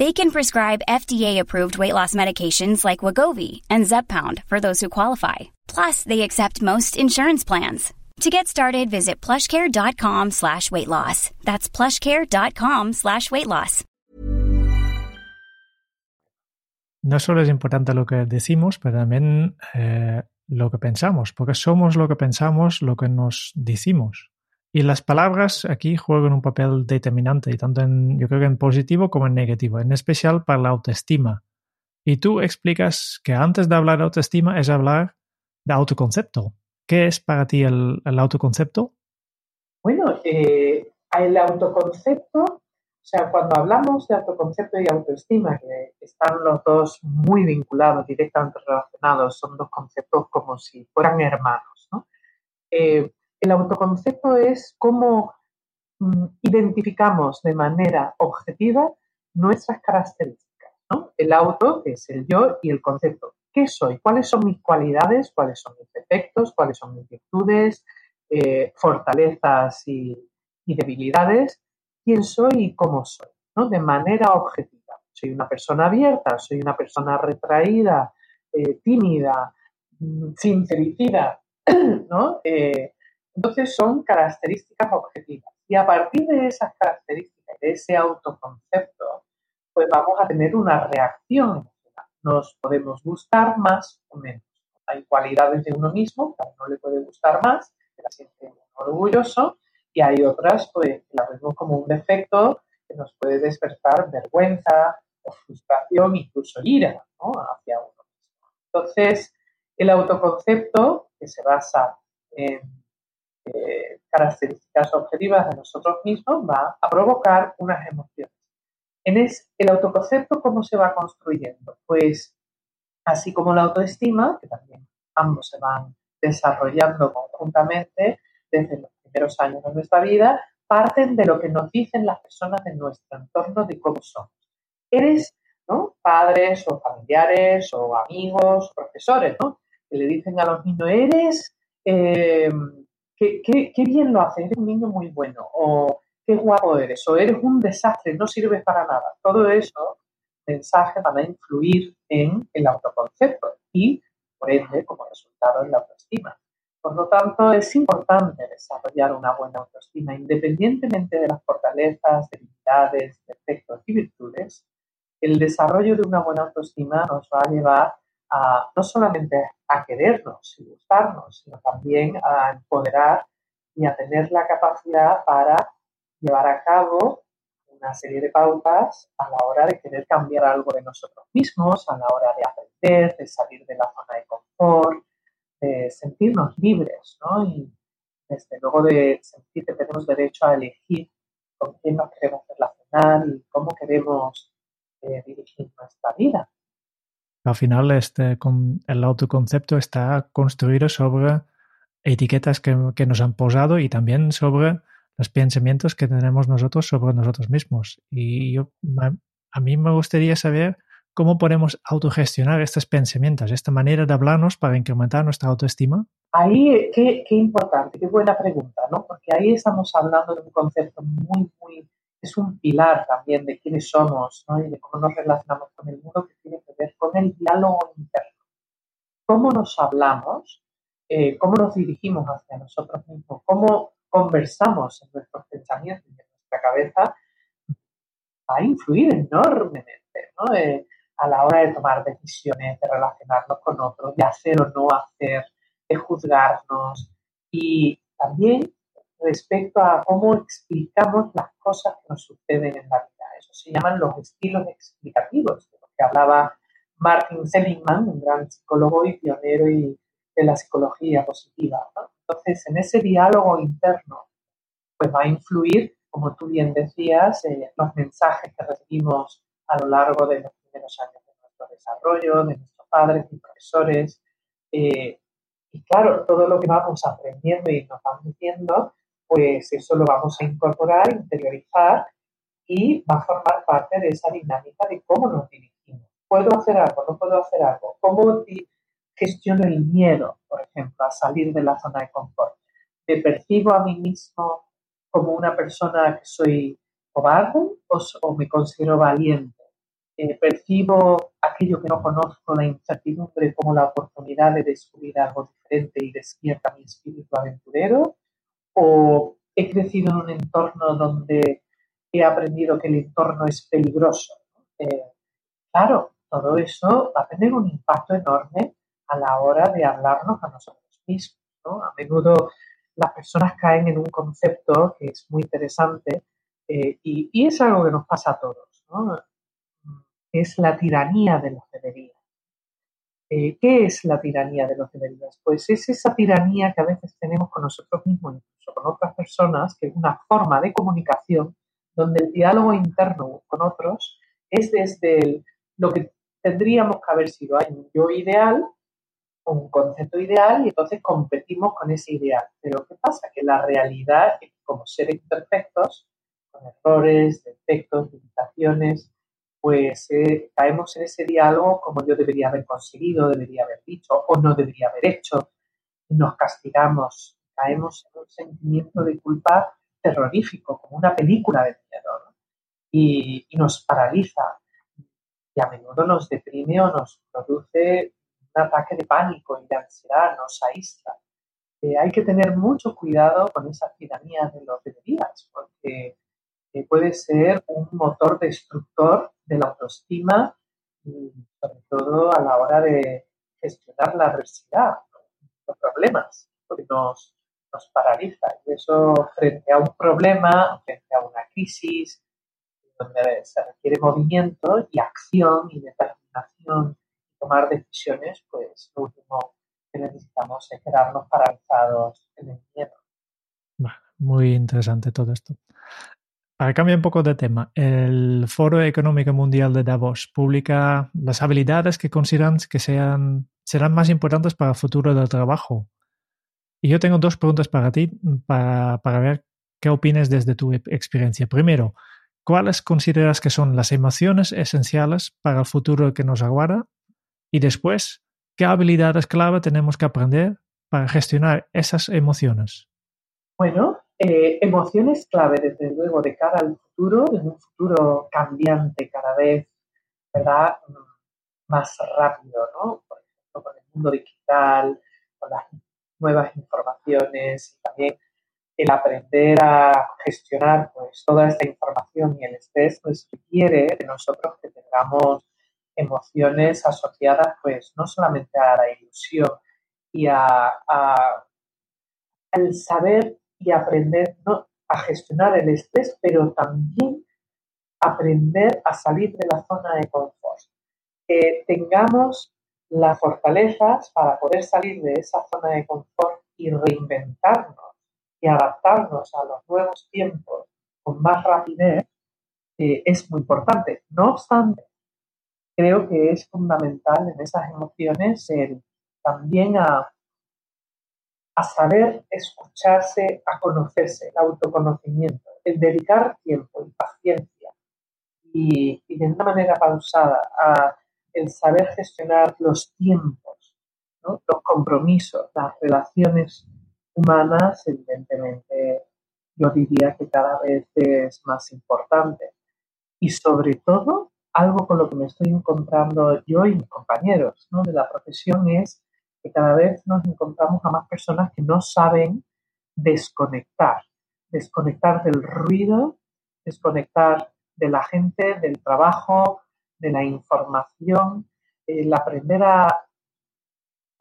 They can prescribe FDA-approved weight loss medications like Wagovi and Zepbound for those who qualify. Plus, they accept most insurance plans. To get started, visit plushcare.com slash weight loss. That's plushcare.com slash weight loss. No solo es importante lo que decimos, pero también eh, lo que pensamos, porque somos lo que pensamos, lo que nos decimos. Y las palabras aquí juegan un papel determinante, tanto en, yo creo que en positivo como en negativo, en especial para la autoestima. Y tú explicas que antes de hablar de autoestima es hablar de autoconcepto. ¿qué es para ti el, autoconcepto? Bueno, eh, el autoconcepto, o sea, cuando hablamos de autoconcepto y autoestima, que están los dos muy vinculados, directamente relacionados, son dos conceptos como si fueran hermanos, ¿no? Eh, el autoconcepto es cómo mm, identificamos de manera objetiva nuestras características, ¿no? El auto, es el yo, y el concepto, ¿qué soy? ¿Cuáles son mis cualidades? ¿Cuáles son mis defectos? ¿Cuáles son mis virtudes? Eh, fortalezas y, debilidades, quién soy y cómo soy, ¿no? De manera objetiva. Soy una persona abierta, soy una persona retraída, eh, tímida, mm, sin felicidad, *clears throat* ¿no? Eh, entonces son características objetivas. Y a partir de esas características, de ese autoconcepto, pues vamos a tener una reacción nos podemos gustar más o menos. Hay cualidades de uno mismo que a uno le puede gustar más, que la siente orgulloso, y hay otras pues, que la vemos como un defecto que nos puede despertar vergüenza o frustración, incluso ira hacia uno mismo. Entonces, el autoconcepto, que se basa en eh, características objetivas de nosotros mismos, va a provocar unas emociones. En el autoconcepto, ¿cómo se va construyendo? Pues así como la autoestima, que también ambos se van desarrollando conjuntamente desde los primeros años de nuestra vida, parten de lo que nos dicen las personas de nuestro entorno de cómo somos. Eres, ¿no? Padres o familiares o amigos, profesores, ¿no? Que le dicen a los niños, eres, eh, qué, bien lo haces, eres un niño muy bueno. O qué guapo eres o eres un desastre, no sirves para nada. Todo eso, mensajes van a influir en el autoconcepto y, por ende, como resultado, en la autoestima. Por lo tanto, es importante desarrollar una buena autoestima independientemente de las fortalezas, debilidades, defectos y virtudes. El desarrollo de una buena autoestima nos va a llevar a no solamente a querernos y gustarnos, sino también a empoderar y a tener la capacidad para llevar a cabo una serie de pautas a la hora de querer cambiar algo de nosotros mismos, a la hora de aprender, de salir de la zona de confort, de sentirnos libres, ¿no? Y desde luego de sentir que tenemos derecho a elegir con quién nos queremos relacionar y cómo queremos eh, dirigir nuestra vida. Al final, este, con el autoconcepto está construido sobre etiquetas que, que nos han posado y también sobre los pensamientos que tenemos nosotros sobre nosotros mismos. Y yo, a, mí me gustaría saber cómo podemos autogestionar estos pensamientos, esta manera de hablarnos para incrementar nuestra autoestima. Ahí, qué, qué importante, qué buena pregunta, ¿no? Porque ahí estamos hablando de un concepto muy, muy, es un pilar también de quiénes somos, ¿no? Y de cómo nos relacionamos con el mundo que tiene que ver con el diálogo interno. Cómo nos hablamos, eh, cómo nos dirigimos hacia nosotros mismos, cómo conversamos en nuestros pensamientos y en nuestra cabeza va a influir enormemente ¿no? Eh, a la hora de tomar decisiones, de relacionarnos con otros, de hacer o no hacer, de juzgarnos y también respecto a cómo explicamos las cosas que nos suceden en la vida. Eso se llaman los estilos explicativos, de los que hablaba Martin Seligman, un gran psicólogo y pionero de la psicología positiva. ¿no? Entonces, en ese diálogo interno, pues va a influir, como tú bien decías, eh, los mensajes que recibimos a lo largo de los primeros años de nuestro desarrollo, de nuestros padres y profesores. Eh, y claro, todo lo que vamos aprendiendo y nos van diciendo, pues eso lo vamos a incorporar, interiorizar y va a formar parte de esa dinámica de cómo nos dirigimos. ¿Puedo hacer algo? ¿No puedo hacer algo? ¿Cómo gestiono el miedo, por ejemplo, a salir de la zona de confort. ¿Me percibo a mí mismo como una persona que soy cobarde o, me considero valiente? Eh, ¿Percibo aquello que no conozco, la incertidumbre, como la oportunidad de descubrir algo diferente y despierta mi espíritu aventurero? ¿O he crecido en un entorno donde he aprendido que el entorno es peligroso? Eh, claro, todo eso va a tener un impacto enorme a la hora de hablarnos a nosotros mismos. A menudo las personas caen en un concepto que es muy interesante eh, y, es algo que nos pasa a todos. Es la tiranía de los deberías. Eh, ¿Qué es la tiranía de los deberías? Pues es esa tiranía que a veces tenemos con nosotros mismos, incluso con otras personas, que es una forma de comunicación donde el diálogo interno con otros es desde lo que tendríamos que haber sido. Hay un yo ideal, un concepto ideal, y entonces competimos con ese ideal. Pero ¿qué pasa? Que la realidad es como seres imperfectos, con errores, defectos, limitaciones, pues eh, caemos en ese diálogo como yo debería haber conseguido, debería haber dicho o no debería haber hecho. Nos castigamos, caemos en un sentimiento de culpa terrorífico, como una película de miedo, y, nos paraliza. Y a menudo nos deprime o nos produce un ataque de pánico y de ansiedad, nos aísla. Eh, hay que tener mucho cuidado con esa tiranía de los deberías, porque eh, puede ser un motor destructor de la autoestima y sobre todo a la hora de gestionar la adversidad, los problemas, porque nos, nos paraliza. Y eso frente a un problema, frente a una crisis, donde se requiere movimiento y acción y determinación tomar decisiones, pues lo último que necesitamos es quedarnos paralizados en el miedo. Muy interesante todo esto. Para cambiar un poco de tema, el Foro Económico Mundial de Davos publica las habilidades que consideran que serán más importantes para el futuro del trabajo. Y yo tengo dos preguntas para ti, para, para ver qué opinas desde tu experiencia. Primero, ¿cuáles consideras que son las emociones esenciales para el futuro que nos aguarda? Y después, ¿qué habilidades clave tenemos que aprender para gestionar esas emociones? Bueno, eh, emociones clave, desde luego, de cara al futuro, en un futuro cambiante cada vez, ¿verdad? Más rápido, ¿no? Por ejemplo, con el mundo digital, con las nuevas informaciones y también el aprender a gestionar pues toda esta información y el estrés pues requiere de nosotros que tengamos emociones asociadas pues no solamente a la ilusión y a, a al saber y aprender a gestionar el estrés, pero también aprender a salir de la zona de confort. Que tengamos las fortalezas para poder salir de esa zona de confort y reinventarnos y adaptarnos a los nuevos tiempos con más rapidez eh, es muy importante. No obstante, creo que es fundamental en esas emociones el también a a saber escucharse, a conocerse, el autoconocimiento, el dedicar tiempo y paciencia. Y, de una manera pausada a el saber gestionar los tiempos, los compromisos, las relaciones humanas, evidentemente yo diría que cada vez es más importante. Y sobre todo, algo con lo que me estoy encontrando yo y mis compañeros de la profesión es que cada vez nos encontramos a más personas que no saben desconectar, desconectar del ruido, desconectar de la gente, del trabajo, de la información, el aprender a,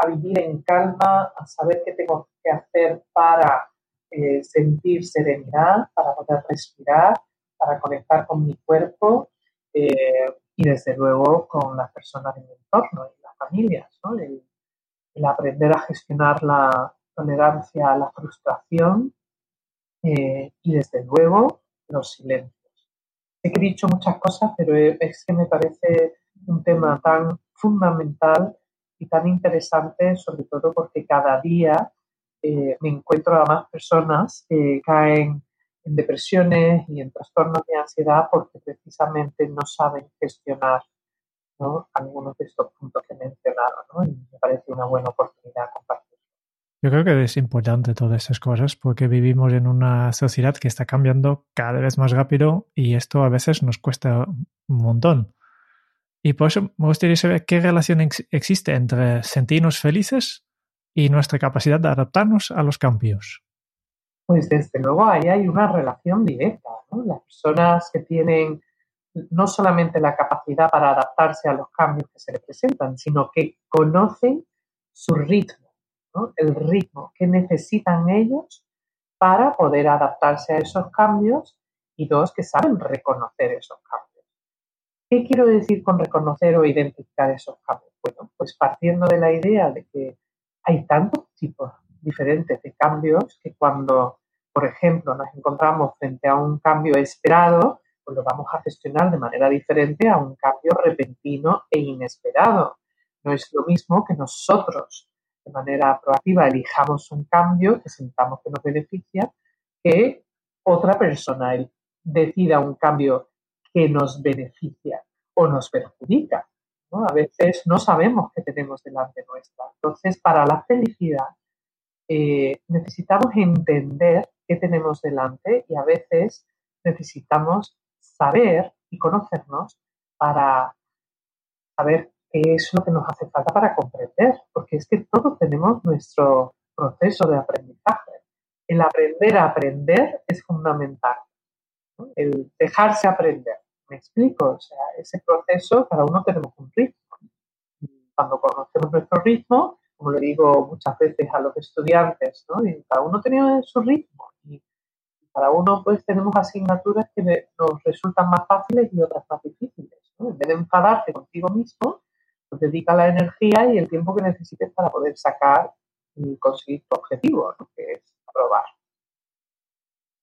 vivir en calma, a saber qué tengo que hacer para eh, sentir serenidad, para poder respirar, para conectar con mi cuerpo eh, y desde luego con las personas de mi entorno y las familias. ¿no? Aprender a gestionar la tolerancia a la frustración eh, y desde luego los silencios. He dicho muchas cosas, pero es que me parece un tema tan fundamental y tan interesante, sobre todo porque cada día eh, me encuentro a más personas que caen en depresiones y en trastornos de ansiedad porque precisamente no saben gestionar algunos de estos puntos que he mencionado, ¿no? y me parece una buena oportunidad compartir. Yo creo que es importante todas esas cosas porque vivimos en una sociedad que está cambiando cada vez más rápido y esto a veces nos cuesta un montón. Y por eso me gustaría saber qué relación existe entre sentirnos felices y nuestra capacidad de adaptarnos a los cambios. Pues desde luego ahí hay una relación directa. ¿no? Las personas que tienen no solamente la capacidad para adaptarse a los cambios que se le presentan, sino que conocen su ritmo, el ritmo que necesitan ellos para poder adaptarse a esos cambios y dos, que saben reconocer esos cambios. ¿Qué quiero decir con reconocer o identificar esos cambios? Bueno, pues partiendo de la idea de que hay tantos tipos diferentes de cambios que cuando, por ejemplo, nos encontramos frente a un cambio esperado, pues lo vamos a gestionar de manera diferente a un cambio repentino e inesperado. No es lo mismo que nosotros de manera proactiva elijamos un cambio que sintamos que nos beneficia que otra persona decida un cambio que nos beneficia o nos perjudica. A veces no sabemos qué tenemos delante nuestra. Entonces, para la felicidad eh, necesitamos entender qué tenemos delante y a veces necesitamos saber y conocernos para saber qué es lo que nos hace falta para comprender, porque es que todos tenemos nuestro proceso de aprendizaje. El aprender a aprender es fundamental, el dejarse aprender. ¿Me explico? O sea, ese proceso, cada uno tenemos un ritmo. Cuando conocemos nuestro ritmo, como le digo muchas veces a los estudiantes, ¿no? cada uno tiene su ritmo cada uno pues tenemos asignaturas que nos resultan más fáciles y otras más difíciles. En vez de enfadarte contigo mismo, pues dedica la energía y el tiempo que necesites para poder sacar y conseguir tu objetivo, que es aprobar.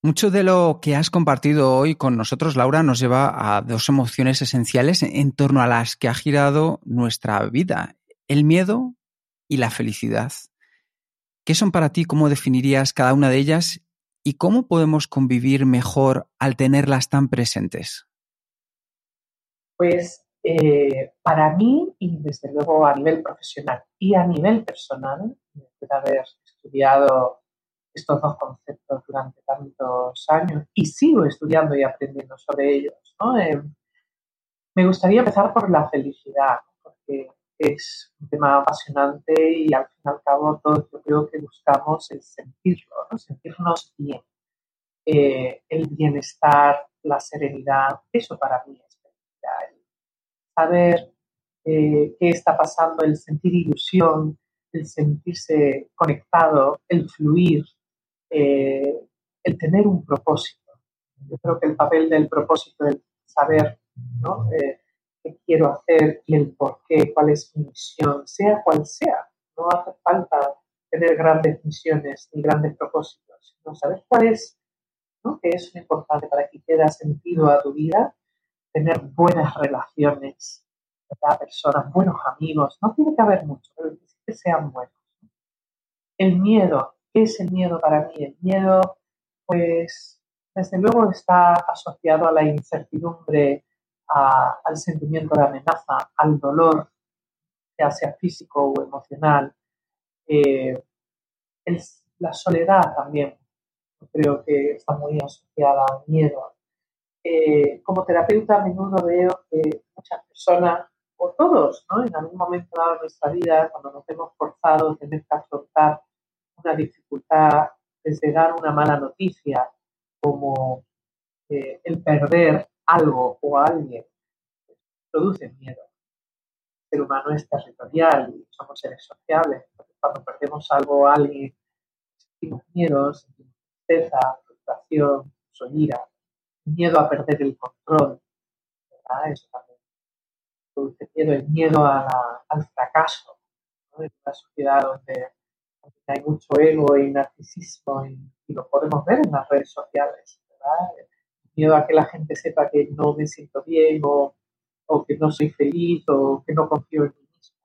Mucho de lo que has compartido hoy con nosotros, Laura, nos lleva a dos emociones esenciales en torno a las que ha girado nuestra vida, el miedo y la felicidad. ¿Qué son para ti? ¿Cómo definirías cada una de ellas? ¿Y cómo podemos convivir mejor al tenerlas tan presentes? Pues eh, para mí, y desde luego a nivel profesional y a nivel personal, después de haber estudiado estos dos conceptos durante tantos años y sigo estudiando y aprendiendo sobre ellos, eh, me gustaría empezar por la felicidad, porque es un tema apasionante y al fin y al cabo todo yo creo que buscamos es sentirlo, sentirnos bien. Eh, el bienestar, la serenidad, eso para mí es felicidad. saber eh, qué está pasando, el sentir ilusión, el sentirse conectado, el fluir, eh, el tener un propósito. Yo creo que el papel del propósito, el saber ¿no? Quiero hacer y el por qué, cuál es mi misión, sea cual sea. No hace falta tener grandes misiones ni grandes propósitos, sino saber cuál es, ¿no? que es importante para que quede sentido a tu vida, tener buenas relaciones, ¿verdad? personas, buenos amigos, no tiene que haber mucho, pero que sean buenos. El miedo, ¿qué es el miedo para mí? El miedo, pues, desde luego está asociado a la incertidumbre, al sentimiento de amenaza, al dolor, ya sea físico o emocional. Eh, la soledad también, creo que está muy asociada al miedo. Eh, como terapeuta a menudo veo que muchas personas, o todos, ¿no? en algún momento dado de nuestra vida, cuando nos hemos forzado a tener que afrontar una dificultad, desde dar una mala noticia, como eh, el perder algo o alguien produce miedo. El ser humano es territorial y somos seres sociables. cuando perdemos algo o alguien, sentimos miedo, sentimos tristeza, frustración, ira, miedo a perder el control. Eso también produce miedo, el miedo al fracaso. En una sociedad donde, hay mucho ego y narcisismo y, lo podemos ver en las redes sociales. ¿verdad? Miedo a que la gente sepa que no me siento bien o, que no soy feliz o que no confío en mí mismo.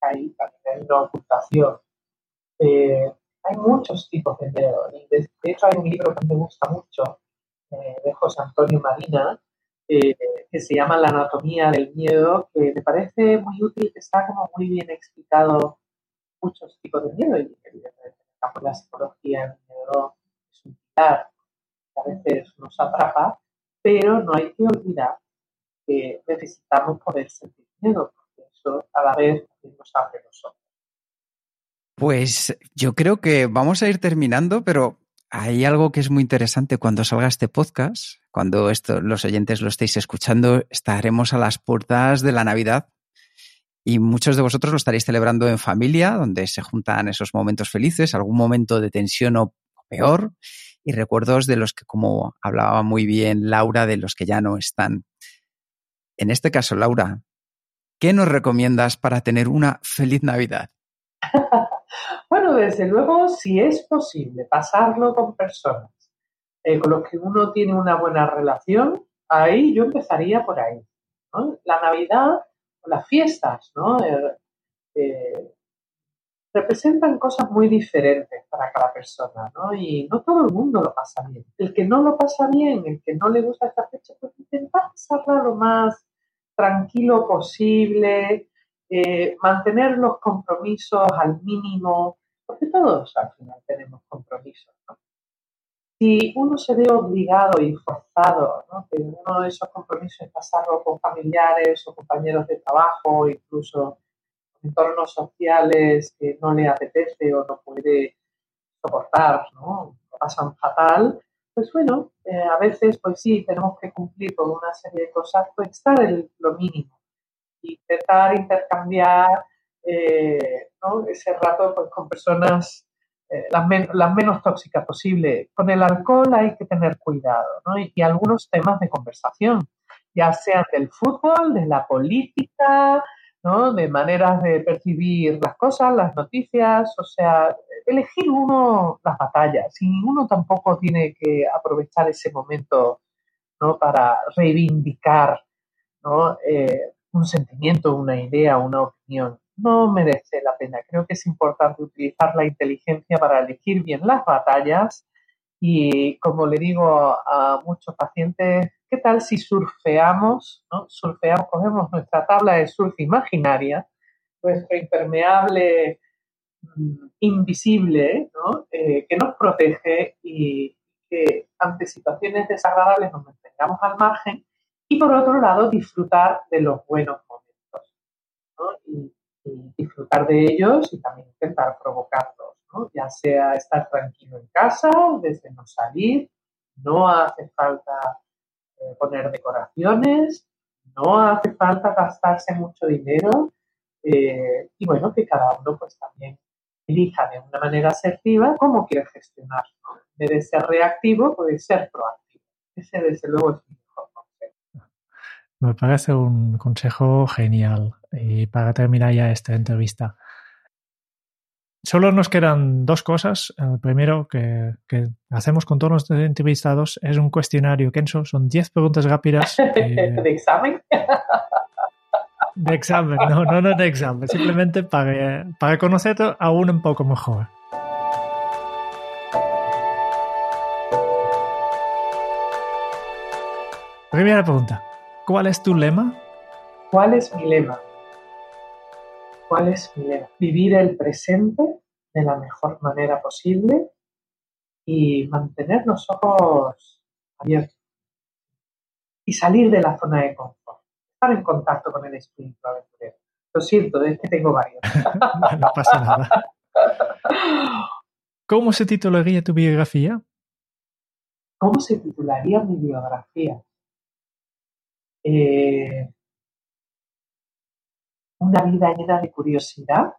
Ahí también hay una ocultación. Eh, hay muchos tipos de miedo. De, hecho, hay un libro que me gusta mucho eh, de José Antonio Marina eh, que se llama La anatomía del miedo, que me parece muy útil, que está como muy bien explicado muchos tipos de miedo y evidentemente en la psicología el miedo es un pilar a veces nos atrapa, pero no hay que olvidar que necesitamos poder sentir miedo, porque eso a la vez nos abre los ojos. Pues yo creo que vamos a ir terminando, pero hay algo que es muy interesante cuando salga este podcast, cuando esto, los oyentes lo estéis escuchando, estaremos a las puertas de la Navidad y muchos de vosotros lo estaréis celebrando en familia, donde se juntan esos momentos felices, algún momento de tensión o peor, y recuerdos de los que, como hablaba muy bien Laura, de los que ya no están. En este caso, Laura, ¿qué nos recomiendas para tener una feliz Navidad? *laughs* bueno, desde luego, si es posible pasarlo con personas eh, con los que uno tiene una buena relación, ahí yo empezaría por ahí. La Navidad, las fiestas, ¿no? Eh, eh, representan cosas muy diferentes para cada persona, ¿no? Y no todo el mundo lo pasa bien. El que no lo pasa bien, el que no le gusta esta fecha, pues intenta pasarla lo más tranquilo posible, eh, mantener los compromisos al mínimo, porque todos al final tenemos compromisos, ¿no? Si uno se ve obligado y forzado, ¿no? que uno de esos compromisos es pasarlo con familiares o compañeros de trabajo, incluso entornos sociales que no le apetece o no puede soportar, ¿no? pasan fatal, pues bueno, eh, a veces pues sí, tenemos que cumplir con una serie de cosas, pues estar en lo mínimo, intentar intercambiar eh, ese rato pues, con personas eh, las, las, menos tóxicas posible. Con el alcohol hay que tener cuidado ¿no? y, y algunos temas de conversación, ya sean del fútbol, de la política, de maneras de percibir las cosas, las noticias, o sea, elegir uno las batallas y uno tampoco tiene que aprovechar ese momento ¿no? para reivindicar ¿no? Eh, un sentimiento, una idea, una opinión. No merece la pena. Creo que es importante utilizar la inteligencia para elegir bien las batallas y, como le digo a muchos pacientes, ¿Qué tal si surfeamos, ¿no? Cogemos nuestra tabla de surf imaginaria, nuestro impermeable mm, invisible. Eh, que nos protege y que ante situaciones desagradables nos mantengamos al margen y por otro lado disfrutar de los buenos momentos y, disfrutar de ellos y también intentar provocarlos, ya sea estar tranquilo en casa, desde no salir, no hace falta poner decoraciones, no hace falta gastarse mucho dinero eh, y bueno, que cada uno pues también elija de una manera asertiva cómo quiere gestionar. ¿no? Ser reactivo, puede ser proactivo. Ese desde luego es mi mejor consejo. Me parece un consejo genial. Y para terminar ya esta entrevista, Solo nos quedan dos cosas. El primero que, hacemos con todos los entrevistados es un cuestionario, Kenzo. Son 10 preguntas rápidas. *laughs* ¿De examen? De examen, no, no, no de examen. Simplemente para, para conocerte aún un poco mejor. Primera pregunta. ¿Cuál es tu lema? ¿Cuál es mi lema? ¿Cuál es mi lema? Vivir el presente de la mejor manera posible y mantener los ojos abiertos y salir de la zona de confort, estar en contacto con el espíritu aventurero. Lo siento, es que tengo varios. *laughs* no pasa nada. ¿Cómo se titularía tu biografía? ¿Cómo se titularía mi biografía? Eh, una vida llena de curiosidad.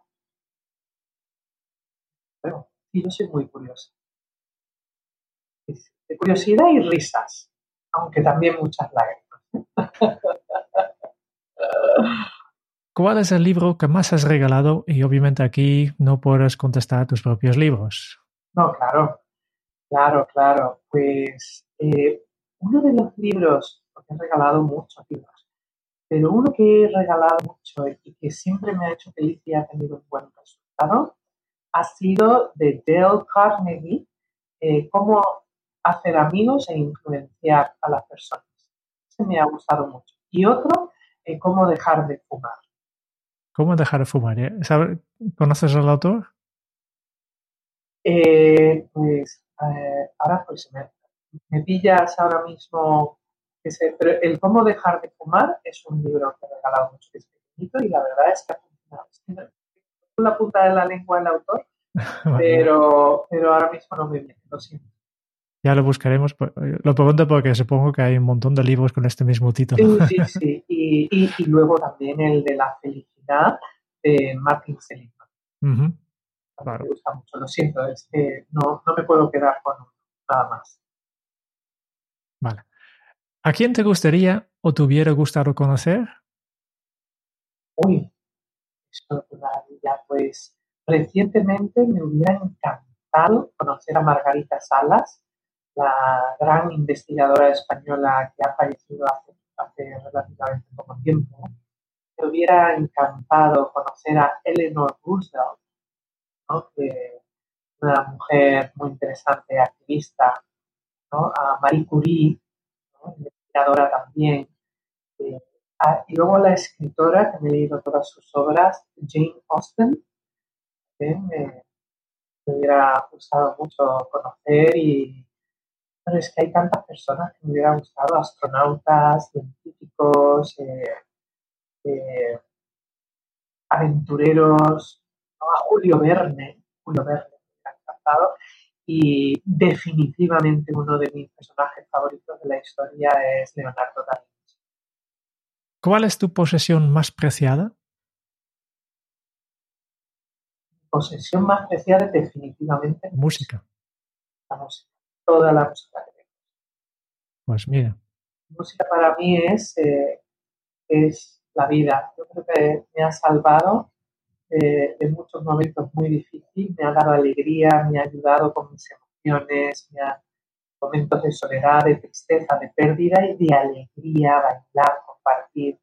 Bueno, yo soy muy curiosa. De curiosidad y risas, aunque también muchas lágrimas. ¿Cuál es el libro que más has regalado? Y obviamente aquí no puedes contestar tus propios libros. No, claro, claro, claro. Pues eh, uno de los libros, porque he regalado muchos libros, pero uno que he regalado mucho y que siempre me ha hecho feliz y ha tenido un buen resultado ha sido de Dale Carnegie, eh, cómo hacer amigos e influenciar a las personas. Ese me ha gustado mucho. Y otro, eh, cómo dejar de fumar. ¿Cómo dejar de fumar? Eh? ¿Conoces al autor? pues ahora pues me, me pillas ahora mismo pero el cómo dejar de fumar es un libro que mucho que es pequeñito y la verdad es que ha funcionado. la punta de la lengua el autor, *laughs* pero, pero ahora mismo no me viene, lo siento. Ya lo buscaremos. Lo pregunto porque supongo que hay un montón de libros con este mismo título. Sí, sí, *laughs* sí. Y, y, luego también el de la felicidad de Martin Seligman. Me gusta mucho, lo siento, es que no, no me puedo quedar con nada más. Vale. ¿A quién te gustaría o te hubiera gustado conocer? Uy, maravilla. Pues recientemente me hubiera encantado conocer a Margarita Salas, la gran investigadora española que ha fallecido hace, hace relativamente poco tiempo. Me hubiera encantado conocer a Eleanor Roosevelt, ¿no? que una mujer muy interesante, activista, ¿no? a Marie Curie, investigadora también. Eh, ah, y luego la escritora, que me he leído todas sus obras, Jane Austen, que me, hubiera gustado mucho conocer y pero es que hay tantas personas que me hubiera gustado, astronautas, científicos, eh, eh, aventureros, a Julio Verne, Julio Verne me ha encantado, y definitivamente uno de mis personajes favoritos de la historia es Leonardo da Vinci. ¿Cuál es tu posesión más preciada? Posesión más preciada definitivamente. Música. La música. Toda la música que tengo. Pues mira. música para mí es, eh, es la vida. Yo creo que me ha salvado eh, en muchos momentos muy difíciles, me ha dado alegría, me ha ayudado con mis emociones, me ha momentos de soledad, de tristeza, de pérdida y de alegría, bailar, compartir.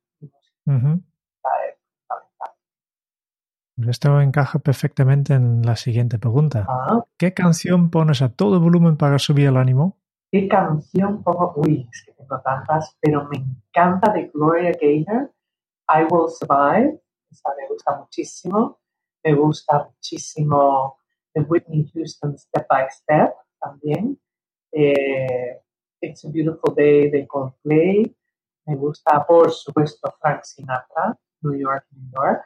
Pues esto encaja perfectamente en la siguiente pregunta. Ah. ¿Qué canción pones a todo volumen para subir el ánimo? ¿Qué canción pongo? Uy, es que tengo tantas, pero me encanta de Gloria Gaynor, I Will Survive me gusta muchísimo. Me gusta muchísimo de Whitney Houston Step by Step también. Eh, It's a Beautiful Day de Coldplay. Me gusta, por supuesto, Frank Sinatra, New York, New York.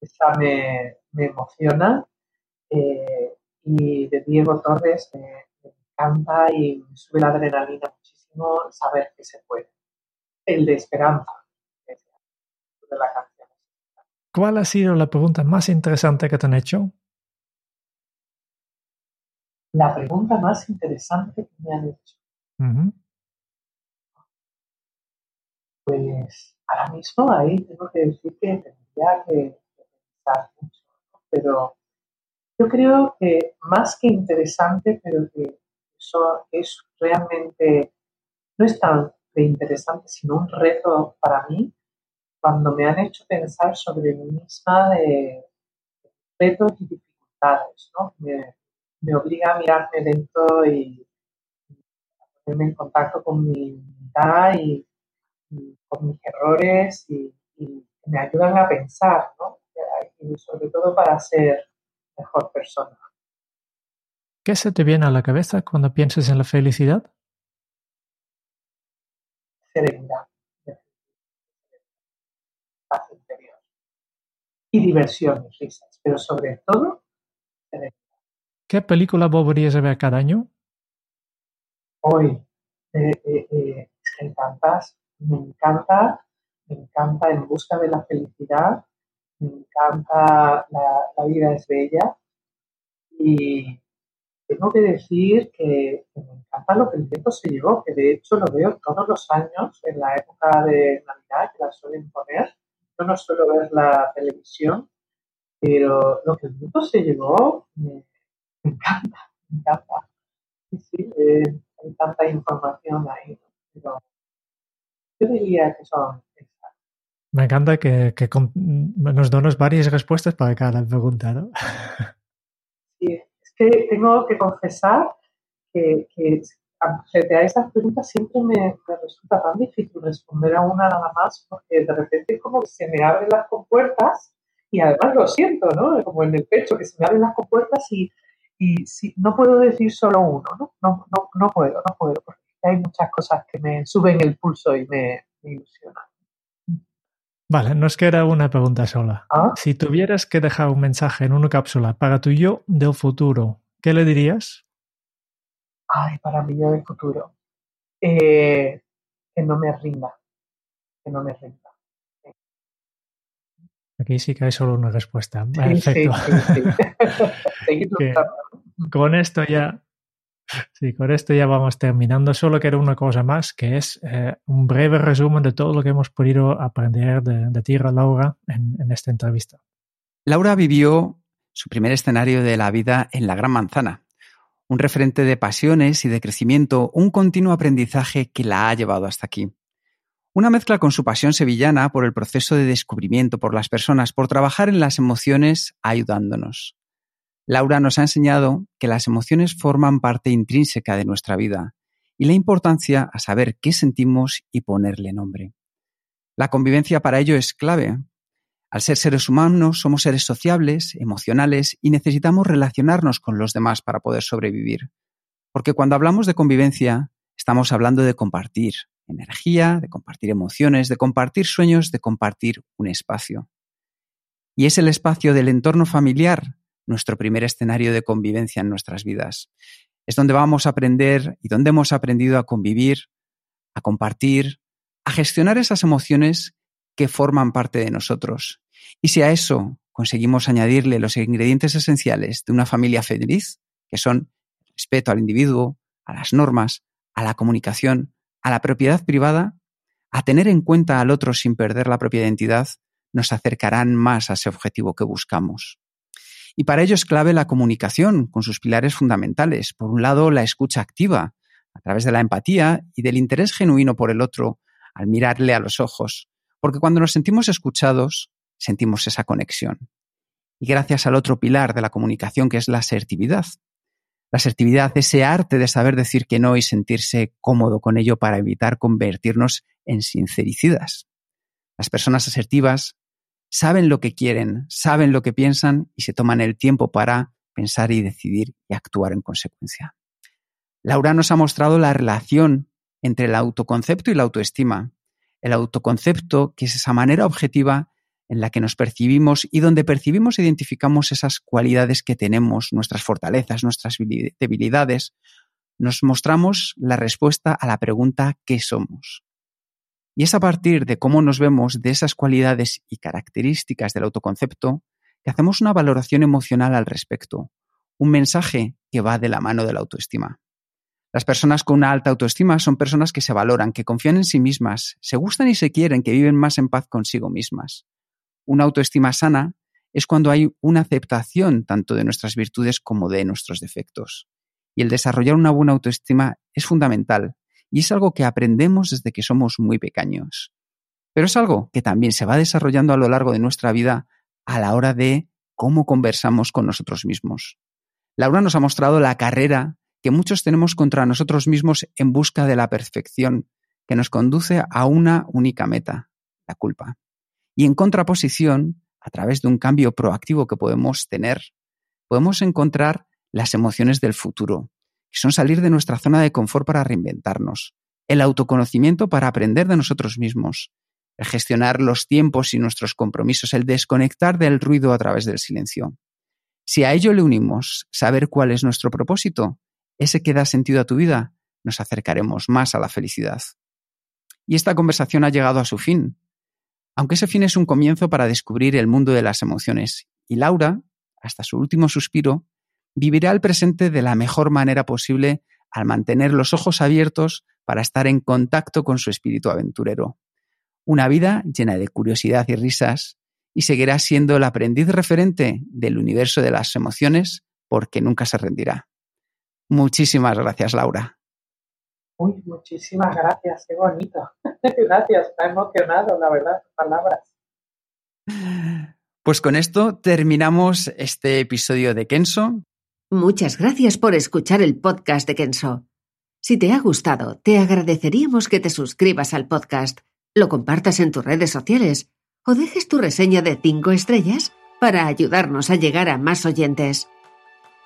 Esa me, me emociona. Eh, y de Diego Torres me, me, encanta y me sube la adrenalina muchísimo saber que se puede. El de Esperanza, de la canción ¿Cuál ha sido la pregunta más interesante que te han hecho? La pregunta más interesante que me han hecho. Pues ahora mismo ahí tengo que decir que tendría que pensar mucho, pero yo creo que más que interesante, pero que eso es realmente, no es tan interesante, sino un reto para mí, cuando me han hecho pensar sobre mí misma de retos y dificultades, ¿no? Me, me, obliga a mirarme dentro y, a ponerme en contacto con mi vida y, con mis errores y, me ayudan a pensar, ¿no? Y sobre todo para ser mejor persona. ¿Qué se te viene a la cabeza cuando piensas en la felicidad? Serenidad paz interior. Y diversión y risas, pero sobre todo, ¿Qué película volverías a ver cada año? Hoy, eh, eh, eh, me encantas, me encanta, me encanta En busca de la felicidad, me encanta La, vida es bella y tengo que decir que, que, me encanta lo que el tiempo se llevó, que de hecho lo veo todos los años en la época de Navidad, que la suelen poner, yo no suelo ver la televisión, pero lo que el mundo se llevó me, encanta, me encanta. Sí, sí, eh, hay tanta información ahí, pero yo diría que son Me encanta que, que nos dones varias respuestas para cada pregunta, ¿no? *laughs* Sí, es que tengo que confesar que, que frente a esas preguntas siempre me, resulta tan difícil responder a una nada más porque de repente es como que se me abren las compuertas y además lo siento, ¿no? Como en el pecho, que se me abren las compuertas y, y si, no puedo decir solo uno, ¿no? No, no, no puedo, no puedo, porque hay muchas cosas que me suben el pulso y me, ilusionan. Vale, nos queda una pregunta sola. ¿Ah? Si tuvieras que dejar un mensaje en una cápsula para tu yo del futuro, ¿qué le dirías? Ay, para mí yo del futuro, eh, que no me rinda, que no me rinda. Aquí sí que hay solo una respuesta. Perfecto. Sí, sí, *laughs* con esto ya Sí, con esto ya vamos terminando. Solo queda una cosa más, que es eh, un breve resumen de todo lo que hemos podido aprender de, de ti, Laura, en, en esta entrevista. Laura vivió su primer escenario de la vida en la Gran Manzana, un referente de pasiones y de crecimiento, un continuo aprendizaje que la ha llevado hasta aquí. Una mezcla con su pasión sevillana por el proceso de descubrimiento por las personas, por trabajar en las emociones ayudándonos. Laura nos ha enseñado que las emociones forman parte intrínseca de nuestra vida y la importancia a saber qué sentimos y ponerle nombre. La convivencia para ello es clave. Al ser seres humanos somos seres sociables, emocionales y necesitamos relacionarnos con los demás para poder sobrevivir. Porque cuando hablamos de convivencia estamos hablando de compartir energía, de compartir emociones, de compartir sueños, de compartir un espacio. Y es el espacio del entorno familiar nuestro primer escenario de convivencia en nuestras vidas. Es donde vamos a aprender y donde hemos aprendido a convivir, a compartir, a gestionar esas emociones que forman parte de nosotros. Y si a eso conseguimos añadirle los ingredientes esenciales de una familia feliz, que son respeto al individuo, a las normas, a la comunicación, a la propiedad privada, a tener en cuenta al otro sin perder la propia identidad, nos acercarán más a ese objetivo que buscamos. Y para ello es clave la comunicación con sus pilares fundamentales. Por un lado, la escucha activa, a través de la empatía y del interés genuino por el otro al mirarle a los ojos. Porque cuando nos sentimos escuchados, sentimos esa conexión. Y gracias al otro pilar de la comunicación, que es la asertividad. La asertividad, ese arte de saber decir que no y sentirse cómodo con ello para evitar convertirnos en sincericidas. Las personas asertivas saben lo que quieren, saben lo que piensan y se toman el tiempo para pensar y decidir y actuar en consecuencia. Laura nos ha mostrado la relación entre el autoconcepto y la autoestima. El autoconcepto, que es esa manera objetiva en la que nos percibimos y donde percibimos e identificamos esas cualidades que tenemos, nuestras fortalezas, nuestras debilidades, nos mostramos la respuesta a la pregunta ¿qué somos? Y es a partir de cómo nos vemos de esas cualidades y características del autoconcepto que hacemos una valoración emocional al respecto, un mensaje que va de la mano de la autoestima. Las personas con una alta autoestima son personas que se valoran, que confían en sí mismas, se gustan y se quieren, que viven más en paz consigo mismas. Una autoestima sana es cuando hay una aceptación tanto de nuestras virtudes como de nuestros defectos. Y el desarrollar una buena autoestima es fundamental, y es algo que aprendemos desde que somos muy pequeños. Pero es algo que también se va desarrollando a lo largo de nuestra vida a la hora de cómo conversamos con nosotros mismos. Laura nos ha mostrado la carrera que muchos tenemos contra nosotros mismos en busca de la perfección, que nos conduce a una única meta, la culpa. Y en contraposición, a través de un cambio proactivo que podemos tener, podemos encontrar las emociones del futuro, que son salir de nuestra zona de confort para reinventarnos, el autoconocimiento para aprender de nosotros mismos, el gestionar los tiempos y nuestros compromisos, el desconectar del ruido a través del silencio. Si a ello le unimos saber cuál es nuestro propósito, ese que da sentido a tu vida, nos acercaremos más a la felicidad. Y esta conversación ha llegado a su fin, aunque ese fin es un comienzo para descubrir el mundo de las emociones. Y Laura, hasta su último suspiro, vivirá el presente de la mejor manera posible al mantener los ojos abiertos para estar en contacto con su espíritu aventurero. Una vida llena de curiosidad y risas, y seguirá siendo el aprendiz referente del universo de las emociones porque nunca se rendirá. Muchísimas gracias, Laura. Uy, muchísimas gracias, qué bonito. *laughs* gracias, está emocionado, la verdad, palabras. Pues con esto terminamos este episodio de Kenso. Muchas gracias por escuchar el podcast de Kenso. Si te ha gustado, te agradeceríamos que te suscribas al podcast, lo compartas en tus redes sociales o dejes tu reseña de 5 estrellas para ayudarnos a llegar a más oyentes.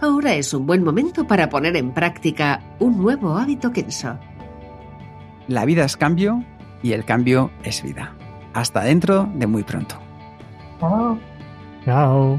ahora es un buen momento para poner en práctica un nuevo hábito Kenso. la vida es cambio y el cambio es vida. Hasta dentro de muy pronto. Chao. Chao.